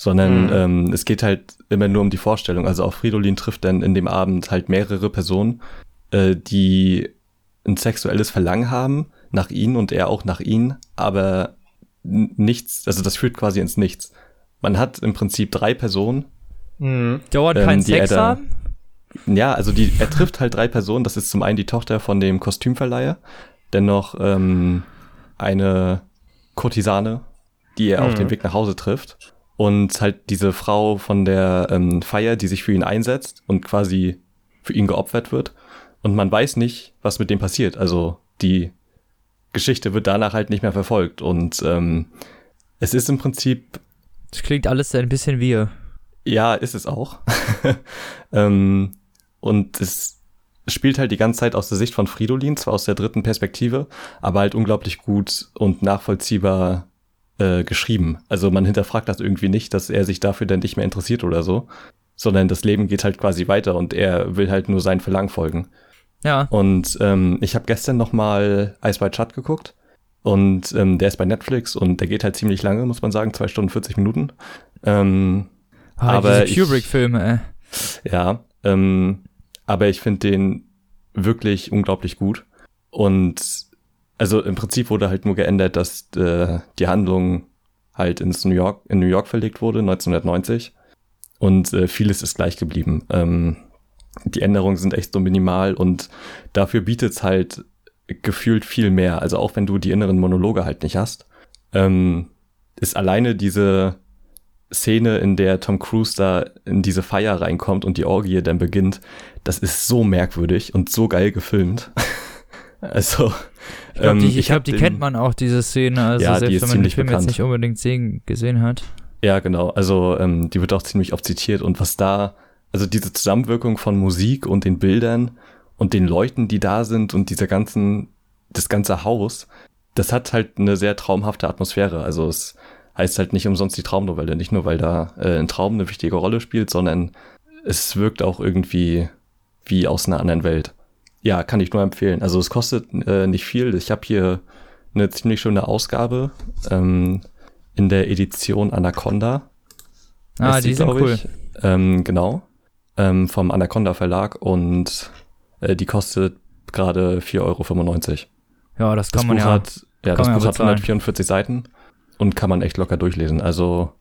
B: Sondern
C: Mhm.
B: ähm, es geht halt immer nur um die Vorstellung. Also auch Fridolin trifft dann in dem Abend halt mehrere Personen, äh, die ein sexuelles Verlangen haben nach ihnen und er auch nach ihnen, aber nichts, also das führt quasi ins Nichts. Man hat im Prinzip drei Personen,
C: Mhm.
A: Dauert
B: Ähm,
A: kein Sex haben?
B: ja, also die, er trifft halt drei Personen. Das ist zum einen die Tochter von dem Kostümverleiher, dennoch ähm, eine Kurtisane, die er auf
C: Mhm.
B: dem Weg nach Hause trifft. Und halt diese Frau von der ähm, Feier, die sich für ihn einsetzt und quasi für ihn geopfert wird. Und man weiß nicht, was mit dem passiert. Also die Geschichte wird danach halt nicht mehr verfolgt. Und ähm, es ist im Prinzip
A: Das klingt alles ein bisschen wie.
B: ja, ist es auch. ähm, und es spielt halt die ganze Zeit aus der Sicht von Fridolin, zwar aus der dritten Perspektive, aber halt unglaublich gut und nachvollziehbar äh, geschrieben. Also man hinterfragt das irgendwie nicht, dass er sich dafür dann nicht mehr interessiert oder so, sondern das Leben geht halt quasi weiter und er will halt nur sein Verlangen folgen.
A: Ja.
B: Und ähm, ich habe gestern noch mal Ice White Shut geguckt und ähm, der ist bei Netflix und der geht halt ziemlich lange, muss man sagen, zwei Stunden 40 Minuten. Ähm,
A: Ah,
B: aber
A: diese Kubrick-Filme,
B: ja, ähm, aber ich finde den wirklich unglaublich gut. Und also im Prinzip wurde halt nur geändert, dass äh, die Handlung halt ins New York, in New York verlegt wurde, 1990. Und äh, vieles ist gleich geblieben. Ähm, die Änderungen sind echt so minimal und dafür bietet es halt gefühlt viel mehr. Also auch wenn du die inneren Monologe halt nicht hast, ähm, ist alleine diese Szene, in der Tom Cruise da in diese Feier reinkommt und die Orgie dann beginnt, das ist so merkwürdig und so geil gefilmt. also,
A: Ich glaube,
B: ähm,
A: die, ich
B: ich
A: glaub, die
B: den-
A: kennt man auch, diese Szene. Also
B: Ja,
A: selbst wenn man den Film jetzt
B: bekannt.
A: nicht unbedingt sehen, gesehen hat.
B: Ja, genau. Also ähm, die wird auch ziemlich oft zitiert und was da, also diese Zusammenwirkung von Musik und den Bildern und den Leuten, die da sind und dieser ganzen, das ganze Haus, das hat halt eine sehr traumhafte Atmosphäre. Also es heißt halt nicht umsonst die Traumnovelle, nicht nur weil da äh, ein Traum eine wichtige Rolle spielt, sondern es wirkt auch irgendwie wie aus einer anderen Welt. Ja, kann ich nur empfehlen. Also es kostet äh, nicht viel. Ich habe hier eine ziemlich schöne Ausgabe. Ähm, in der Edition Anaconda.
A: Ah,
B: heißt
A: die sind cool.
B: Ich. Ähm, genau. Ähm, vom Anaconda Verlag und äh, die kostet gerade 4,95 Euro.
A: Ja, das kann
B: Das
A: man
B: Buch
A: ja.
B: hat, ja, das
A: ja
B: Buch hat
A: bezahlen.
B: 144 Seiten und kann man echt locker durchlesen. Also,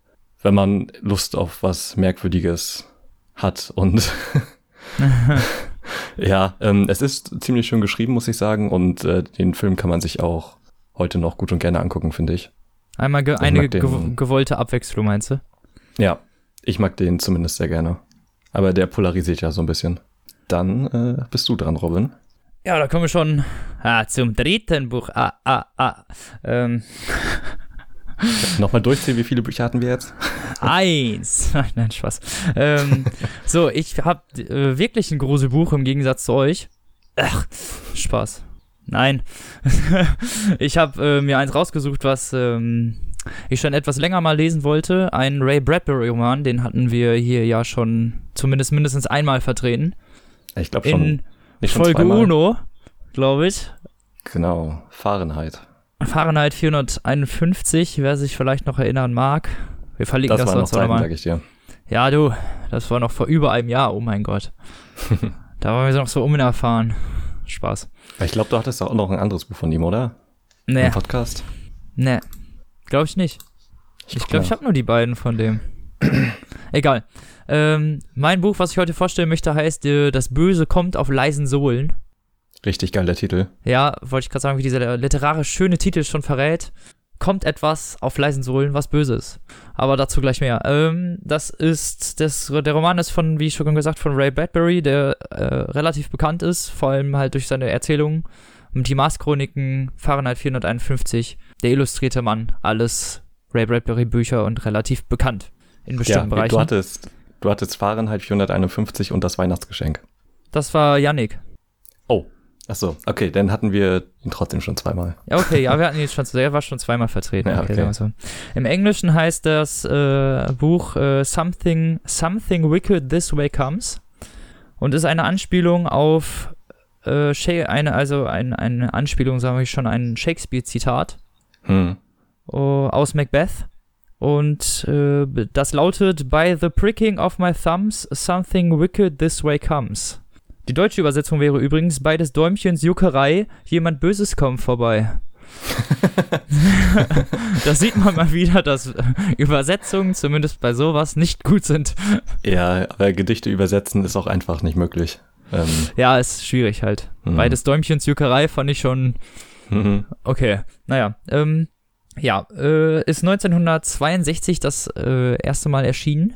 B: wenn man Lust auf was Merkwürdiges hat und ja, ähm, es ist ziemlich schön geschrieben, muss ich sagen, und äh, den Film kann man sich auch heute noch gut und gerne angucken, finde ich.
A: Einmal ge
B: Ich
A: eine gew gewollte Abwechslung, meinst du?
B: Ja, ich mag den zumindest sehr gerne. Aber der polarisiert ja so ein bisschen. Dann äh, bist du dran, Robin.
A: Ja, da kommen wir schon ah, zum dritten Buch. Ah, ah, ah. Ähm,
B: Nochmal durchzählen, wie viele Bücher hatten wir jetzt?
A: eins. Nein, Spaß. Ähm, so, ich habe äh, wirklich ein Gruselbuch im Gegensatz zu euch. Ach, Spaß. Nein. ich habe äh, mir eins rausgesucht, was ähm, ich schon etwas länger mal lesen wollte. Ein Ray Bradbury-Roman, den hatten wir hier ja schon zumindest mindestens einmal vertreten.
B: Ich glaube schon.
A: In
B: schon
A: Folge
B: zweimal.
A: Uno, glaube ich.
B: Genau, Fahrenheit.
A: Fahrenheit 451, wer sich vielleicht noch erinnern mag. Wir verlinken
B: Das
A: das,
B: noch
A: sonst
B: Zeiten,
A: nochmal.
B: ich dir.
A: Ja, du, das war noch vor über einem Jahr, oh mein Gott. da waren wir noch so unerfahren. Spaß.
B: Ich glaube, du hattest auch noch ein anderes Buch von ihm, oder?
A: Nee,
B: Im Podcast.
A: nee. Glaube ich nicht. Ich glaube, ich
B: nach.
A: habe nur die beiden von dem. Egal. Ähm, mein Buch, was ich heute vorstellen möchte, heißt äh, Das Böse kommt auf leisen Sohlen.
B: Richtig geiler Titel.
A: Ja, wollte ich gerade sagen, wie dieser literarisch schöne Titel schon verrät. Kommt etwas auf leisen Sohlen, was Böses. Aber dazu gleich mehr. Ähm, das ist, das, der Roman ist von, wie ich schon gesagt, von Ray Bradbury, der äh, relativ bekannt ist, vor allem halt durch seine Erzählungen. Und die Mars-Chroniken, Fahrenheit 451, der illustrierte Mann, alles Ray Bradbury Bücher und relativ bekannt in
B: Ja,
A: bestimmten Bereichen.
B: du hattest, du hattest Fahrenheit 451 und das Weihnachtsgeschenk.
A: das war Yannick.
B: Ach so, okay, dann hatten wir ihn trotzdem schon zweimal.
A: Ja, okay, ja, wir hatten ihn schon, der war schon zweimal vertreten.
B: Ja,
A: okay,
B: okay.
A: so. Im Englischen heißt das äh, Buch äh, Something, Something Wicked This Way Comes und ist eine Anspielung auf äh, eine, also ein, eine Anspielung, sagen wir schon, ein Shakespeare-Zitat
B: Hm.
A: oh, aus Macbeth. Und äh, das lautet: By the pricking of my thumbs, something wicked this way comes. Die deutsche Übersetzung wäre übrigens: Bei des Däumchens Juckerei, jemand Böses kommt vorbei. das sieht man mal wieder, dass Übersetzungen zumindest bei sowas nicht gut sind.
B: Ja, aber Gedichte übersetzen ist auch einfach nicht möglich. Ähm,
A: Ja, ist schwierig halt.
B: Mhm.
A: Bei des Däumchens Juckerei fand ich schon
B: mhm.
A: Okay, naja. Ähm, ja, äh, ist 1962 das äh, erste Mal erschienen.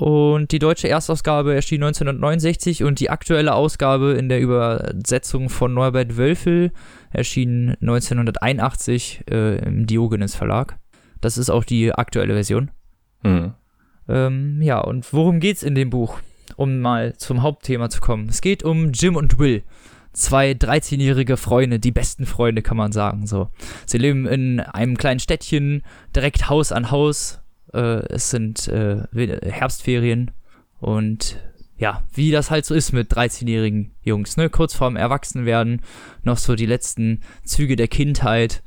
A: Und die deutsche Erstausgabe erschien 1969 und die aktuelle Ausgabe in der Übersetzung von Norbert Wölfel erschien 1981 äh, im Diogenes Verlag. Das ist auch die aktuelle Version.
B: Mhm.
A: Ähm, ja, und worum geht's in dem Buch? um mal zum Hauptthema zu kommen. Es geht um Jim und Will. Zwei 13-jährige Freunde, die besten Freunde, kann man sagen. So. Sie leben in einem kleinen Städtchen, direkt Haus an Haus. Äh, es sind äh, Herbstferien und ja, wie das halt so ist mit 13-jährigen Jungs, ne? Kurz vorm Erwachsenwerden, noch so die letzten Züge der Kindheit,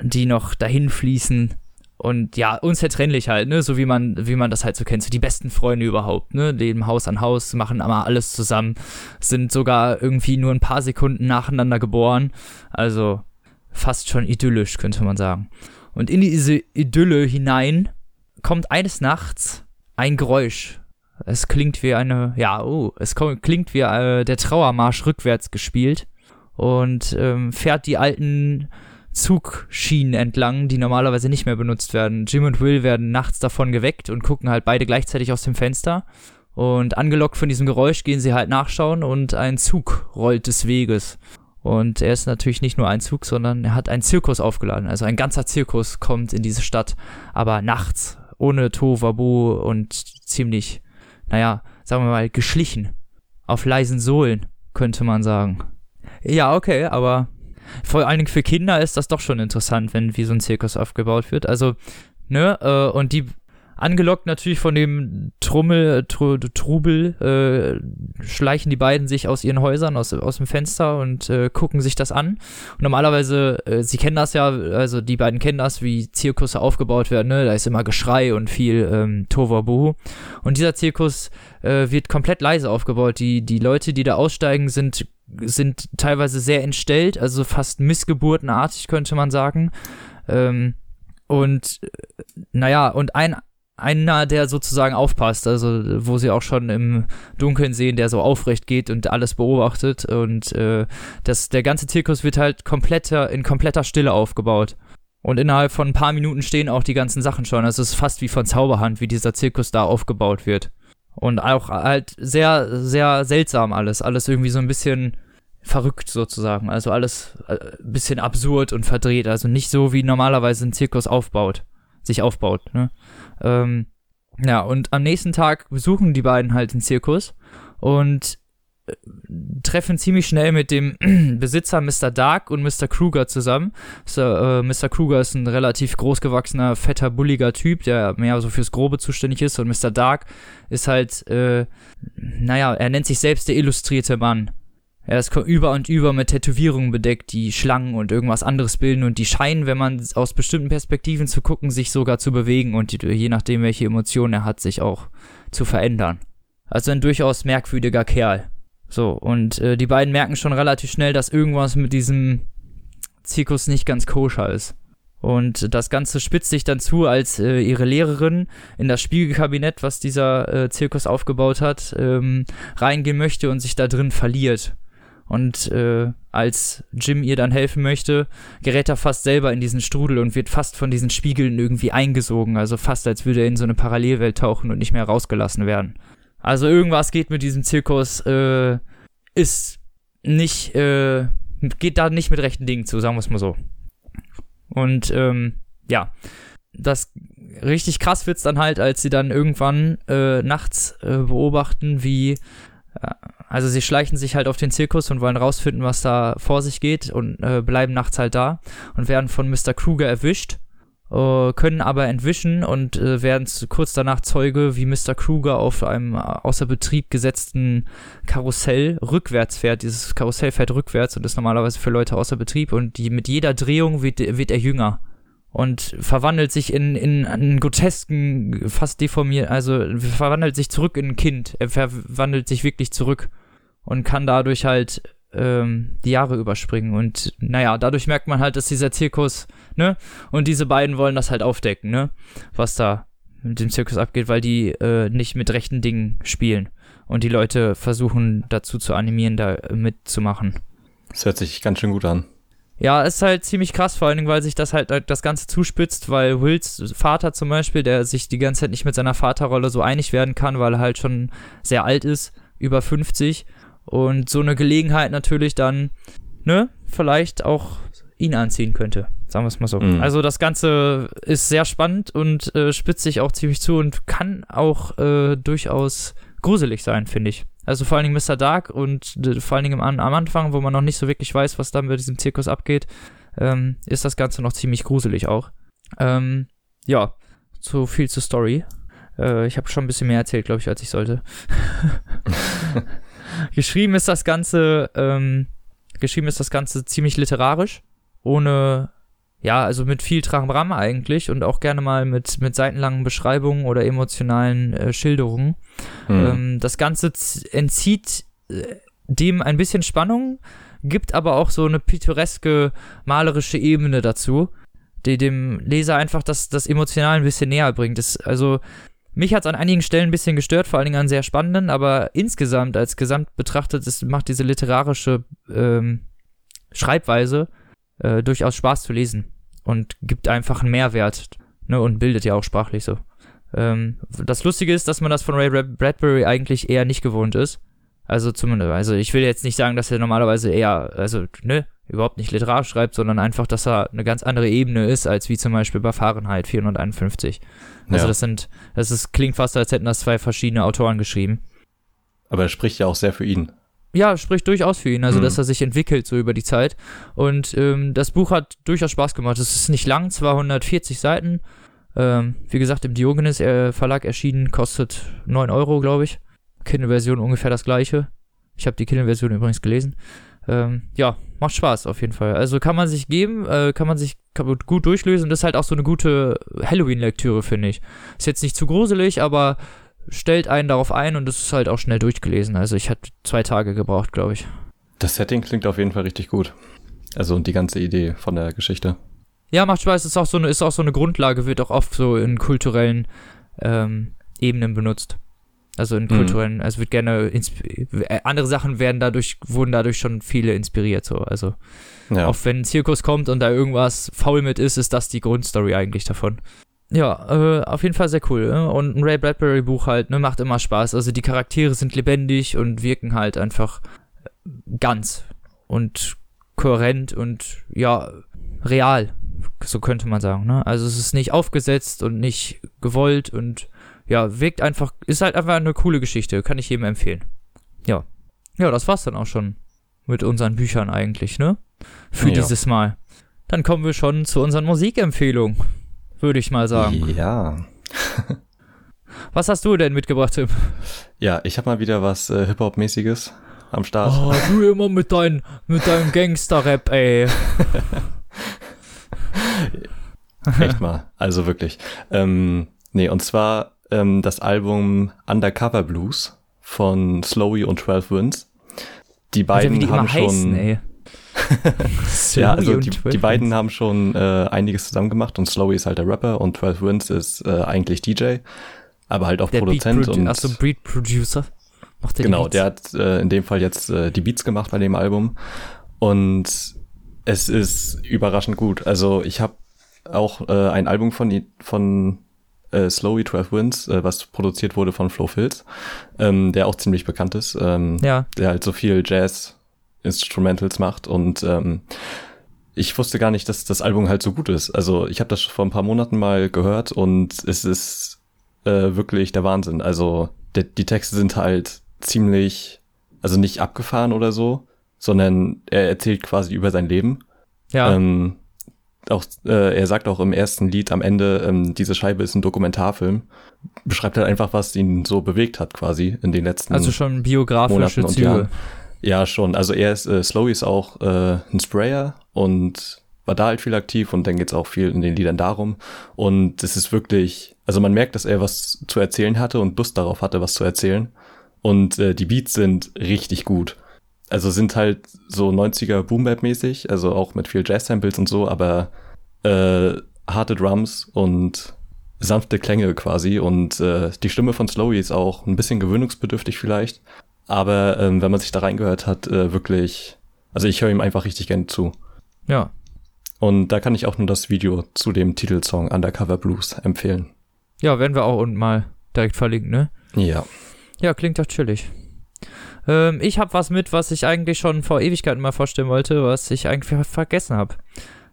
A: die noch dahin fließen. Und ja, unzertrennlich halt, ne? So wie man, wie man das halt so kennt. So die besten Freunde überhaupt, ne? Leben Haus an Haus, machen aber alles zusammen, sind sogar irgendwie nur ein paar Sekunden nacheinander geboren. Also fast schon idyllisch, könnte man sagen. Und in diese Idylle hinein kommt eines Nachts ein Geräusch. Es klingt wie eine, ja, oh, es klingt wie äh, der Trauermarsch rückwärts gespielt und ähm, fährt die alten Zugschienen entlang, die normalerweise nicht mehr benutzt werden. Jim und Will werden nachts davon geweckt und gucken halt beide gleichzeitig aus dem Fenster. Und angelockt von diesem Geräusch gehen sie halt nachschauen und ein Zug rollt des Weges. Und er ist natürlich nicht nur ein Zug, sondern er hat einen Zirkus aufgeladen. Also ein ganzer Zirkus kommt in diese Stadt, aber nachts, ohne Tohuwabohu und ziemlich, naja, sagen wir mal, geschlichen. Auf leisen Sohlen, könnte man sagen. Ja, okay, aber vor allen Dingen für Kinder ist das doch schon interessant, wenn wie so ein Zirkus aufgebaut wird. Also, ne, äh, und die angelockt natürlich von dem Trummel, Tru, Trubel, äh, schleichen die beiden sich aus ihren Häusern, aus, aus dem Fenster und äh, gucken sich das an. Und normalerweise, äh, sie kennen das ja, also die beiden kennen das, wie Zirkusse aufgebaut werden, ne? Da ist immer Geschrei und viel ähm, Tovabu. Und dieser Zirkus äh, wird komplett leise aufgebaut. Die, die Leute, die da aussteigen, sind sind teilweise sehr entstellt, also fast missgeburtenartig, könnte man sagen. Ähm, und äh, naja, und ein einer, der sozusagen aufpasst, also wo sie auch schon im Dunkeln sehen, der so aufrecht geht und alles beobachtet und äh, das, der ganze Zirkus wird halt kompletter, in kompletter Stille aufgebaut. Und innerhalb von ein paar Minuten stehen auch die ganzen Sachen schon. Also es ist fast wie von Zauberhand, wie dieser Zirkus da aufgebaut wird. Und auch halt sehr, sehr seltsam alles. Alles irgendwie so ein bisschen verrückt sozusagen. Also alles ein äh, bisschen absurd und verdreht. Also nicht so, wie normalerweise ein Zirkus aufbaut, sich aufbaut. Ne? Ähm, ja, und am nächsten Tag besuchen die beiden halt den Zirkus und äh, treffen ziemlich schnell mit dem Besitzer Mr. Dark und Mr. Kruger zusammen. So, äh, Mr. Kruger ist ein relativ großgewachsener, fetter, bulliger Typ, der mehr so fürs Grobe zuständig ist. Und Mr. Dark ist halt, äh, naja, er nennt sich selbst der illustrierte Mann. Er ist über und über mit Tätowierungen bedeckt, die Schlangen und irgendwas anderes bilden und die scheinen, wenn man aus bestimmten Perspektiven zu gucken, sich sogar zu bewegen und die, je nachdem, welche Emotionen er hat, sich auch zu verändern. Also ein durchaus merkwürdiger Kerl. So, und äh, die beiden merken schon relativ schnell, dass irgendwas mit diesem Zirkus nicht ganz koscher ist. Und das Ganze spitzt sich dann zu, als äh, ihre Lehrerin in das Spiegelkabinett, was dieser äh, Zirkus aufgebaut hat, ähm, reingehen möchte und sich da drin verliert. Und äh, als Jim ihr dann helfen möchte, gerät er fast selber in diesen Strudel und wird fast von diesen Spiegeln irgendwie eingesogen. Also fast als würde er in so eine Parallelwelt tauchen und nicht mehr rausgelassen werden. Also irgendwas geht mit diesem Zirkus, äh, ist nicht, äh, geht da nicht mit rechten Dingen zu, sagen wir es mal so. Und ähm, ja, das richtig krass wird's dann halt, als sie dann irgendwann äh, nachts äh, beobachten, wie also sie schleichen sich halt auf den Zirkus und wollen rausfinden, was da vor sich geht und äh, bleiben nachts halt da und werden von Mr. Kruger erwischt, äh, können aber entwischen und äh, werden kurz danach Zeuge, wie Mr. Kruger auf einem äh, außer Betrieb gesetzten Karussell rückwärts fährt. Dieses Karussell fährt rückwärts und ist normalerweise für Leute außer Betrieb und die, mit jeder Drehung wird, wird er jünger und verwandelt sich in, in einen grotesken, fast deformiert, also verwandelt sich zurück in ein Kind. Er verwandelt sich wirklich zurück und kann dadurch halt ähm, die Jahre überspringen. Und naja, dadurch merkt man halt, dass dieser Zirkus, ne, und diese beiden wollen das halt aufdecken, ne, was da mit dem Zirkus abgeht, weil die äh, nicht mit rechten Dingen spielen. Und die Leute versuchen dazu zu animieren, da mitzumachen.
B: Das hört sich ganz schön gut an.
A: Ja, ist halt ziemlich krass, vor allen Dingen, weil sich das halt das Ganze zuspitzt, weil Wills Vater zum Beispiel, der sich die ganze Zeit nicht mit seiner Vaterrolle so einig werden kann, weil er halt schon sehr alt ist, über 50. Und so eine Gelegenheit natürlich dann, ne, vielleicht auch ihn anziehen könnte. Sagen wir es mal so. Mhm. Also das Ganze ist sehr spannend und äh, spitzt sich auch ziemlich zu und kann auch äh, durchaus gruselig sein, finde ich. Also vor allen Dingen Mr. Dark und äh, vor allen Dingen am, am, Anfang, wo man noch nicht so wirklich weiß, was dann bei diesem Zirkus abgeht, ähm, ist das Ganze noch ziemlich gruselig auch. Ähm, ja, so viel zur Story. Äh, ich habe schon ein bisschen mehr erzählt, glaube ich, als ich sollte. geschrieben ist das Ganze, ähm, geschrieben ist das Ganze ziemlich literarisch, ohne ja, also mit viel Trambram eigentlich und auch gerne mal mit, mit seitenlangen Beschreibungen oder emotionalen äh, Schilderungen. Mhm. Ähm, das Ganze entzieht äh, dem ein bisschen Spannung, gibt aber auch so eine pittoreske malerische Ebene dazu, die dem Leser einfach das, das Emotional ein bisschen näher bringt. Das, also mich hat es an einigen Stellen ein bisschen gestört, vor allen Dingen an sehr spannenden, aber insgesamt, als Gesamt betrachtet, ist, macht diese literarische ähm, Schreibweise äh, durchaus Spaß zu lesen und gibt einfach einen Mehrwert ne, und bildet ja auch sprachlich so. Ähm, das Lustige ist, dass man das von Ray Bradbury eigentlich eher nicht gewohnt ist. Also zumindest, also ich will jetzt nicht sagen, dass er normalerweise eher, also ne, überhaupt nicht literarisch schreibt, sondern einfach, dass er eine ganz andere Ebene ist, als wie zum Beispiel bei Fahrenheit 451. Also ja. das sind, das ist, klingt fast, als hätten das zwei verschiedene Autoren geschrieben.
B: Aber er spricht ja auch sehr für ihn
A: ja, spricht durchaus für ihn, also mhm. dass er sich entwickelt so über die Zeit. Und ähm, das Buch hat durchaus Spaß gemacht. Es ist nicht lang, 240 Seiten. Ähm, wie gesagt, im Diogenes äh, Verlag erschienen, kostet 9 Euro, glaube ich. Kindle-Version ungefähr das gleiche. Ich habe die Kindle-Version übrigens gelesen. Ähm, ja, macht Spaß auf jeden Fall. Also kann man sich geben, äh, kann man sich gut durchlösen. Das ist halt auch so eine gute Halloween-Lektüre, finde ich. Ist jetzt nicht zu gruselig, aber stellt einen darauf ein und es ist halt auch schnell durchgelesen. Also ich hatte zwei Tage gebraucht, glaube ich.
B: Das Setting klingt auf jeden Fall richtig gut. Also und die ganze Idee von der Geschichte.
A: Ja, macht Spaß. Ist auch so eine, ist auch so eine Grundlage, wird auch oft so in kulturellen ähm, Ebenen benutzt. Also in mhm. kulturellen, mhm. also wird gerne äh, andere Sachen werden dadurch, wurden dadurch schon viele inspiriert. So. Also ja. auch wenn ein Zirkus kommt und da irgendwas faul mit ist, ist das die Grundstory eigentlich davon. Ja, äh, auf jeden Fall sehr cool. Ne? Und ein Ray Bradbury Buch halt, ne, macht immer Spaß. Also die Charaktere sind lebendig und wirken halt einfach ganz und kohärent und ja, real. So könnte man sagen, ne? Also es ist nicht aufgesetzt und nicht gewollt und ja, wirkt einfach, ist halt einfach eine coole Geschichte. Kann ich jedem empfehlen. Ja. Ja, das war's dann auch schon mit unseren Büchern eigentlich, ne? Für ja. dieses Mal. Dann kommen wir schon zu unseren Musikempfehlungen würde ich mal sagen.
B: Ja.
A: was hast du denn mitgebracht, Tim?
B: Ja, ich habe mal wieder was äh, Hip-Hop-mäßiges am Start.
A: Oh, du immer mit, dein, mit deinem Gangster-Rap, ey.
B: Echt mal, also wirklich. Ähm, nee, und zwar ähm, das Album Undercover Blues von Slowy und 12 Winds. Die beiden Alter, die haben schon. Heißen, ey. ja, also die, die, beiden haben schon äh, einiges zusammen gemacht und Slowy ist halt der Rapper und 12 Wins ist äh, eigentlich DJ, aber halt auch der Produzent Beat und
A: also Beat Producer.
B: Macht der genau, der hat äh, in dem Fall jetzt äh, die Beats gemacht bei dem Album und es ist überraschend gut. Also ich habe auch äh, ein Album von von äh, Slowy 12 Wins, äh, was produziert wurde von Flo Filz, ähm, der auch ziemlich bekannt ist, ähm, ja. der halt so viel Jazz Instrumentals macht und ähm, ich wusste gar nicht, dass das Album halt so gut ist. Also ich habe das vor ein paar Monaten mal gehört und es ist äh, wirklich der Wahnsinn. Also der, die Texte sind halt ziemlich, also nicht abgefahren oder so, sondern er erzählt quasi über sein Leben. Ja. Ähm, auch, äh, er sagt auch im ersten Lied am Ende, ähm, diese Scheibe ist ein Dokumentarfilm. Beschreibt halt einfach, was ihn so bewegt hat, quasi in den letzten
A: Also schon biografische Züge. Jahren.
B: Ja, schon. Also er ist, äh, Slowy ist auch äh, ein Sprayer und war da halt viel aktiv und dann geht's auch viel in den Liedern darum. Und es ist wirklich, also man merkt, dass er was zu erzählen hatte und Lust darauf hatte, was zu erzählen. Und äh, die Beats sind richtig gut. Also sind halt so 90er Boom-Bap-mäßig, also auch mit viel Jazz-Samples und so, aber äh, harte Drums und sanfte Klänge quasi. Und äh, die Stimme von Slowy ist auch ein bisschen gewöhnungsbedürftig vielleicht. Aber ähm, wenn man sich da reingehört hat, äh, wirklich, also ich höre ihm einfach richtig gerne zu.
A: Ja.
B: Und da kann ich auch nur das Video zu dem Titelsong Undercover Blues empfehlen.
A: Ja, werden wir auch unten mal direkt verlinken, ne?
B: Ja.
A: Ja, klingt doch chillig. Ähm, ich habe was mit, was ich eigentlich schon vor Ewigkeiten mal vorstellen wollte, was ich eigentlich vergessen habe.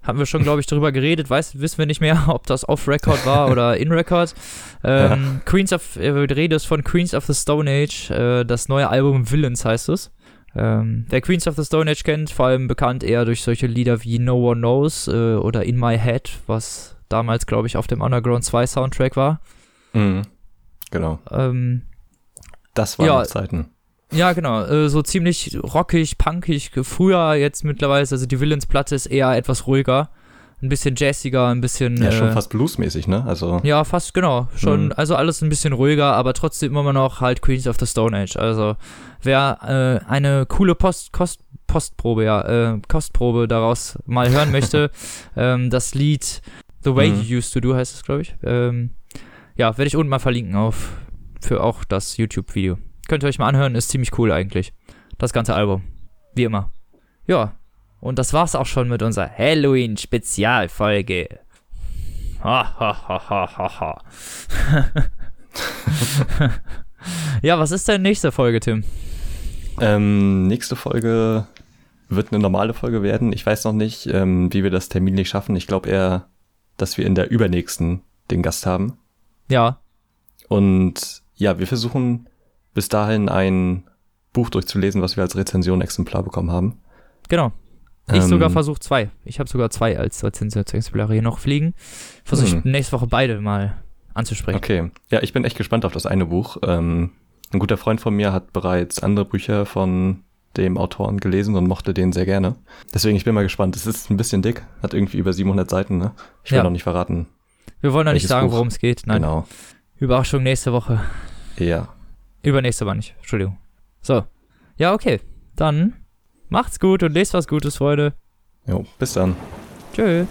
A: Haben wir schon, glaube ich, darüber geredet. Weiß, wissen wir nicht mehr, ob das off-Record war oder in-Record. Ähm, ja. Queens of, äh, Rede ist von Queens of the Stone Age. Äh, das neue Album Villains heißt es. Ähm, wer Queens of the Stone Age kennt, vor allem bekannt eher durch solche Lieder wie No One Knows äh, oder In My Head, was damals, glaube ich, auf dem Underground 2 Soundtrack war.
B: Mhm. Genau.
A: Ähm,
B: das waren ja, Zeiten.
A: Ja, genau. Äh, so ziemlich rockig, punkig. Früher, jetzt mittlerweile, also die Villains-Platte ist eher etwas ruhiger. Ein bisschen jazziger, ein bisschen.
B: Ja, schon äh, fast bluesmäßig, ne? Also.
A: Ja, fast, genau. Schon, mhm. also alles ein bisschen ruhiger, aber trotzdem immer noch halt Queens of the Stone Age. Also, wer äh, eine coole Post, Kost, Postprobe, ja, äh, Kostprobe daraus mal hören möchte, ähm, das Lied The Way mhm. You Used to Do heißt es, glaube ich. Ähm, ja, werde ich unten mal verlinken auf für auch das YouTube-Video. Könnt ihr euch mal anhören, ist ziemlich cool eigentlich. Das ganze Album. Wie immer. Ja. Und das war's auch schon mit unserer Halloween-Spezialfolge. Ha, ha, ha, ha, ha, ja, was ist denn nächste Folge, Tim?
B: Ähm, nächste Folge wird eine normale Folge werden. Ich weiß noch nicht, ähm, wie wir das terminlich schaffen. Ich glaube eher, dass wir in der übernächsten den Gast haben.
A: Ja.
B: Und ja, wir versuchen bis dahin ein Buch durchzulesen, was wir als Rezension-Exemplar bekommen haben.
A: Genau. Ich ähm, sogar versuche zwei. Ich habe sogar zwei als Rezensionsexemplare hier noch fliegen. Versuche ich hm. nächste Woche beide mal anzusprechen.
B: Okay. Ja, ich bin echt gespannt auf das eine Buch. Ähm, ein guter Freund von mir hat bereits andere Bücher von dem Autoren gelesen und mochte den sehr gerne. Deswegen, ich bin mal gespannt. Es ist ein bisschen dick, hat irgendwie über 700 Seiten, ne? Ich will ja. noch nicht verraten.
A: Wir wollen noch nicht sagen, worum es geht. Nein. Genau. Überraschung nächste Woche.
B: Ja.
A: Übernächste Mal nicht. Entschuldigung. So. Ja, okay. Dann macht's gut und lest was Gutes, Freunde.
B: Jo, bis dann.
A: Tschö.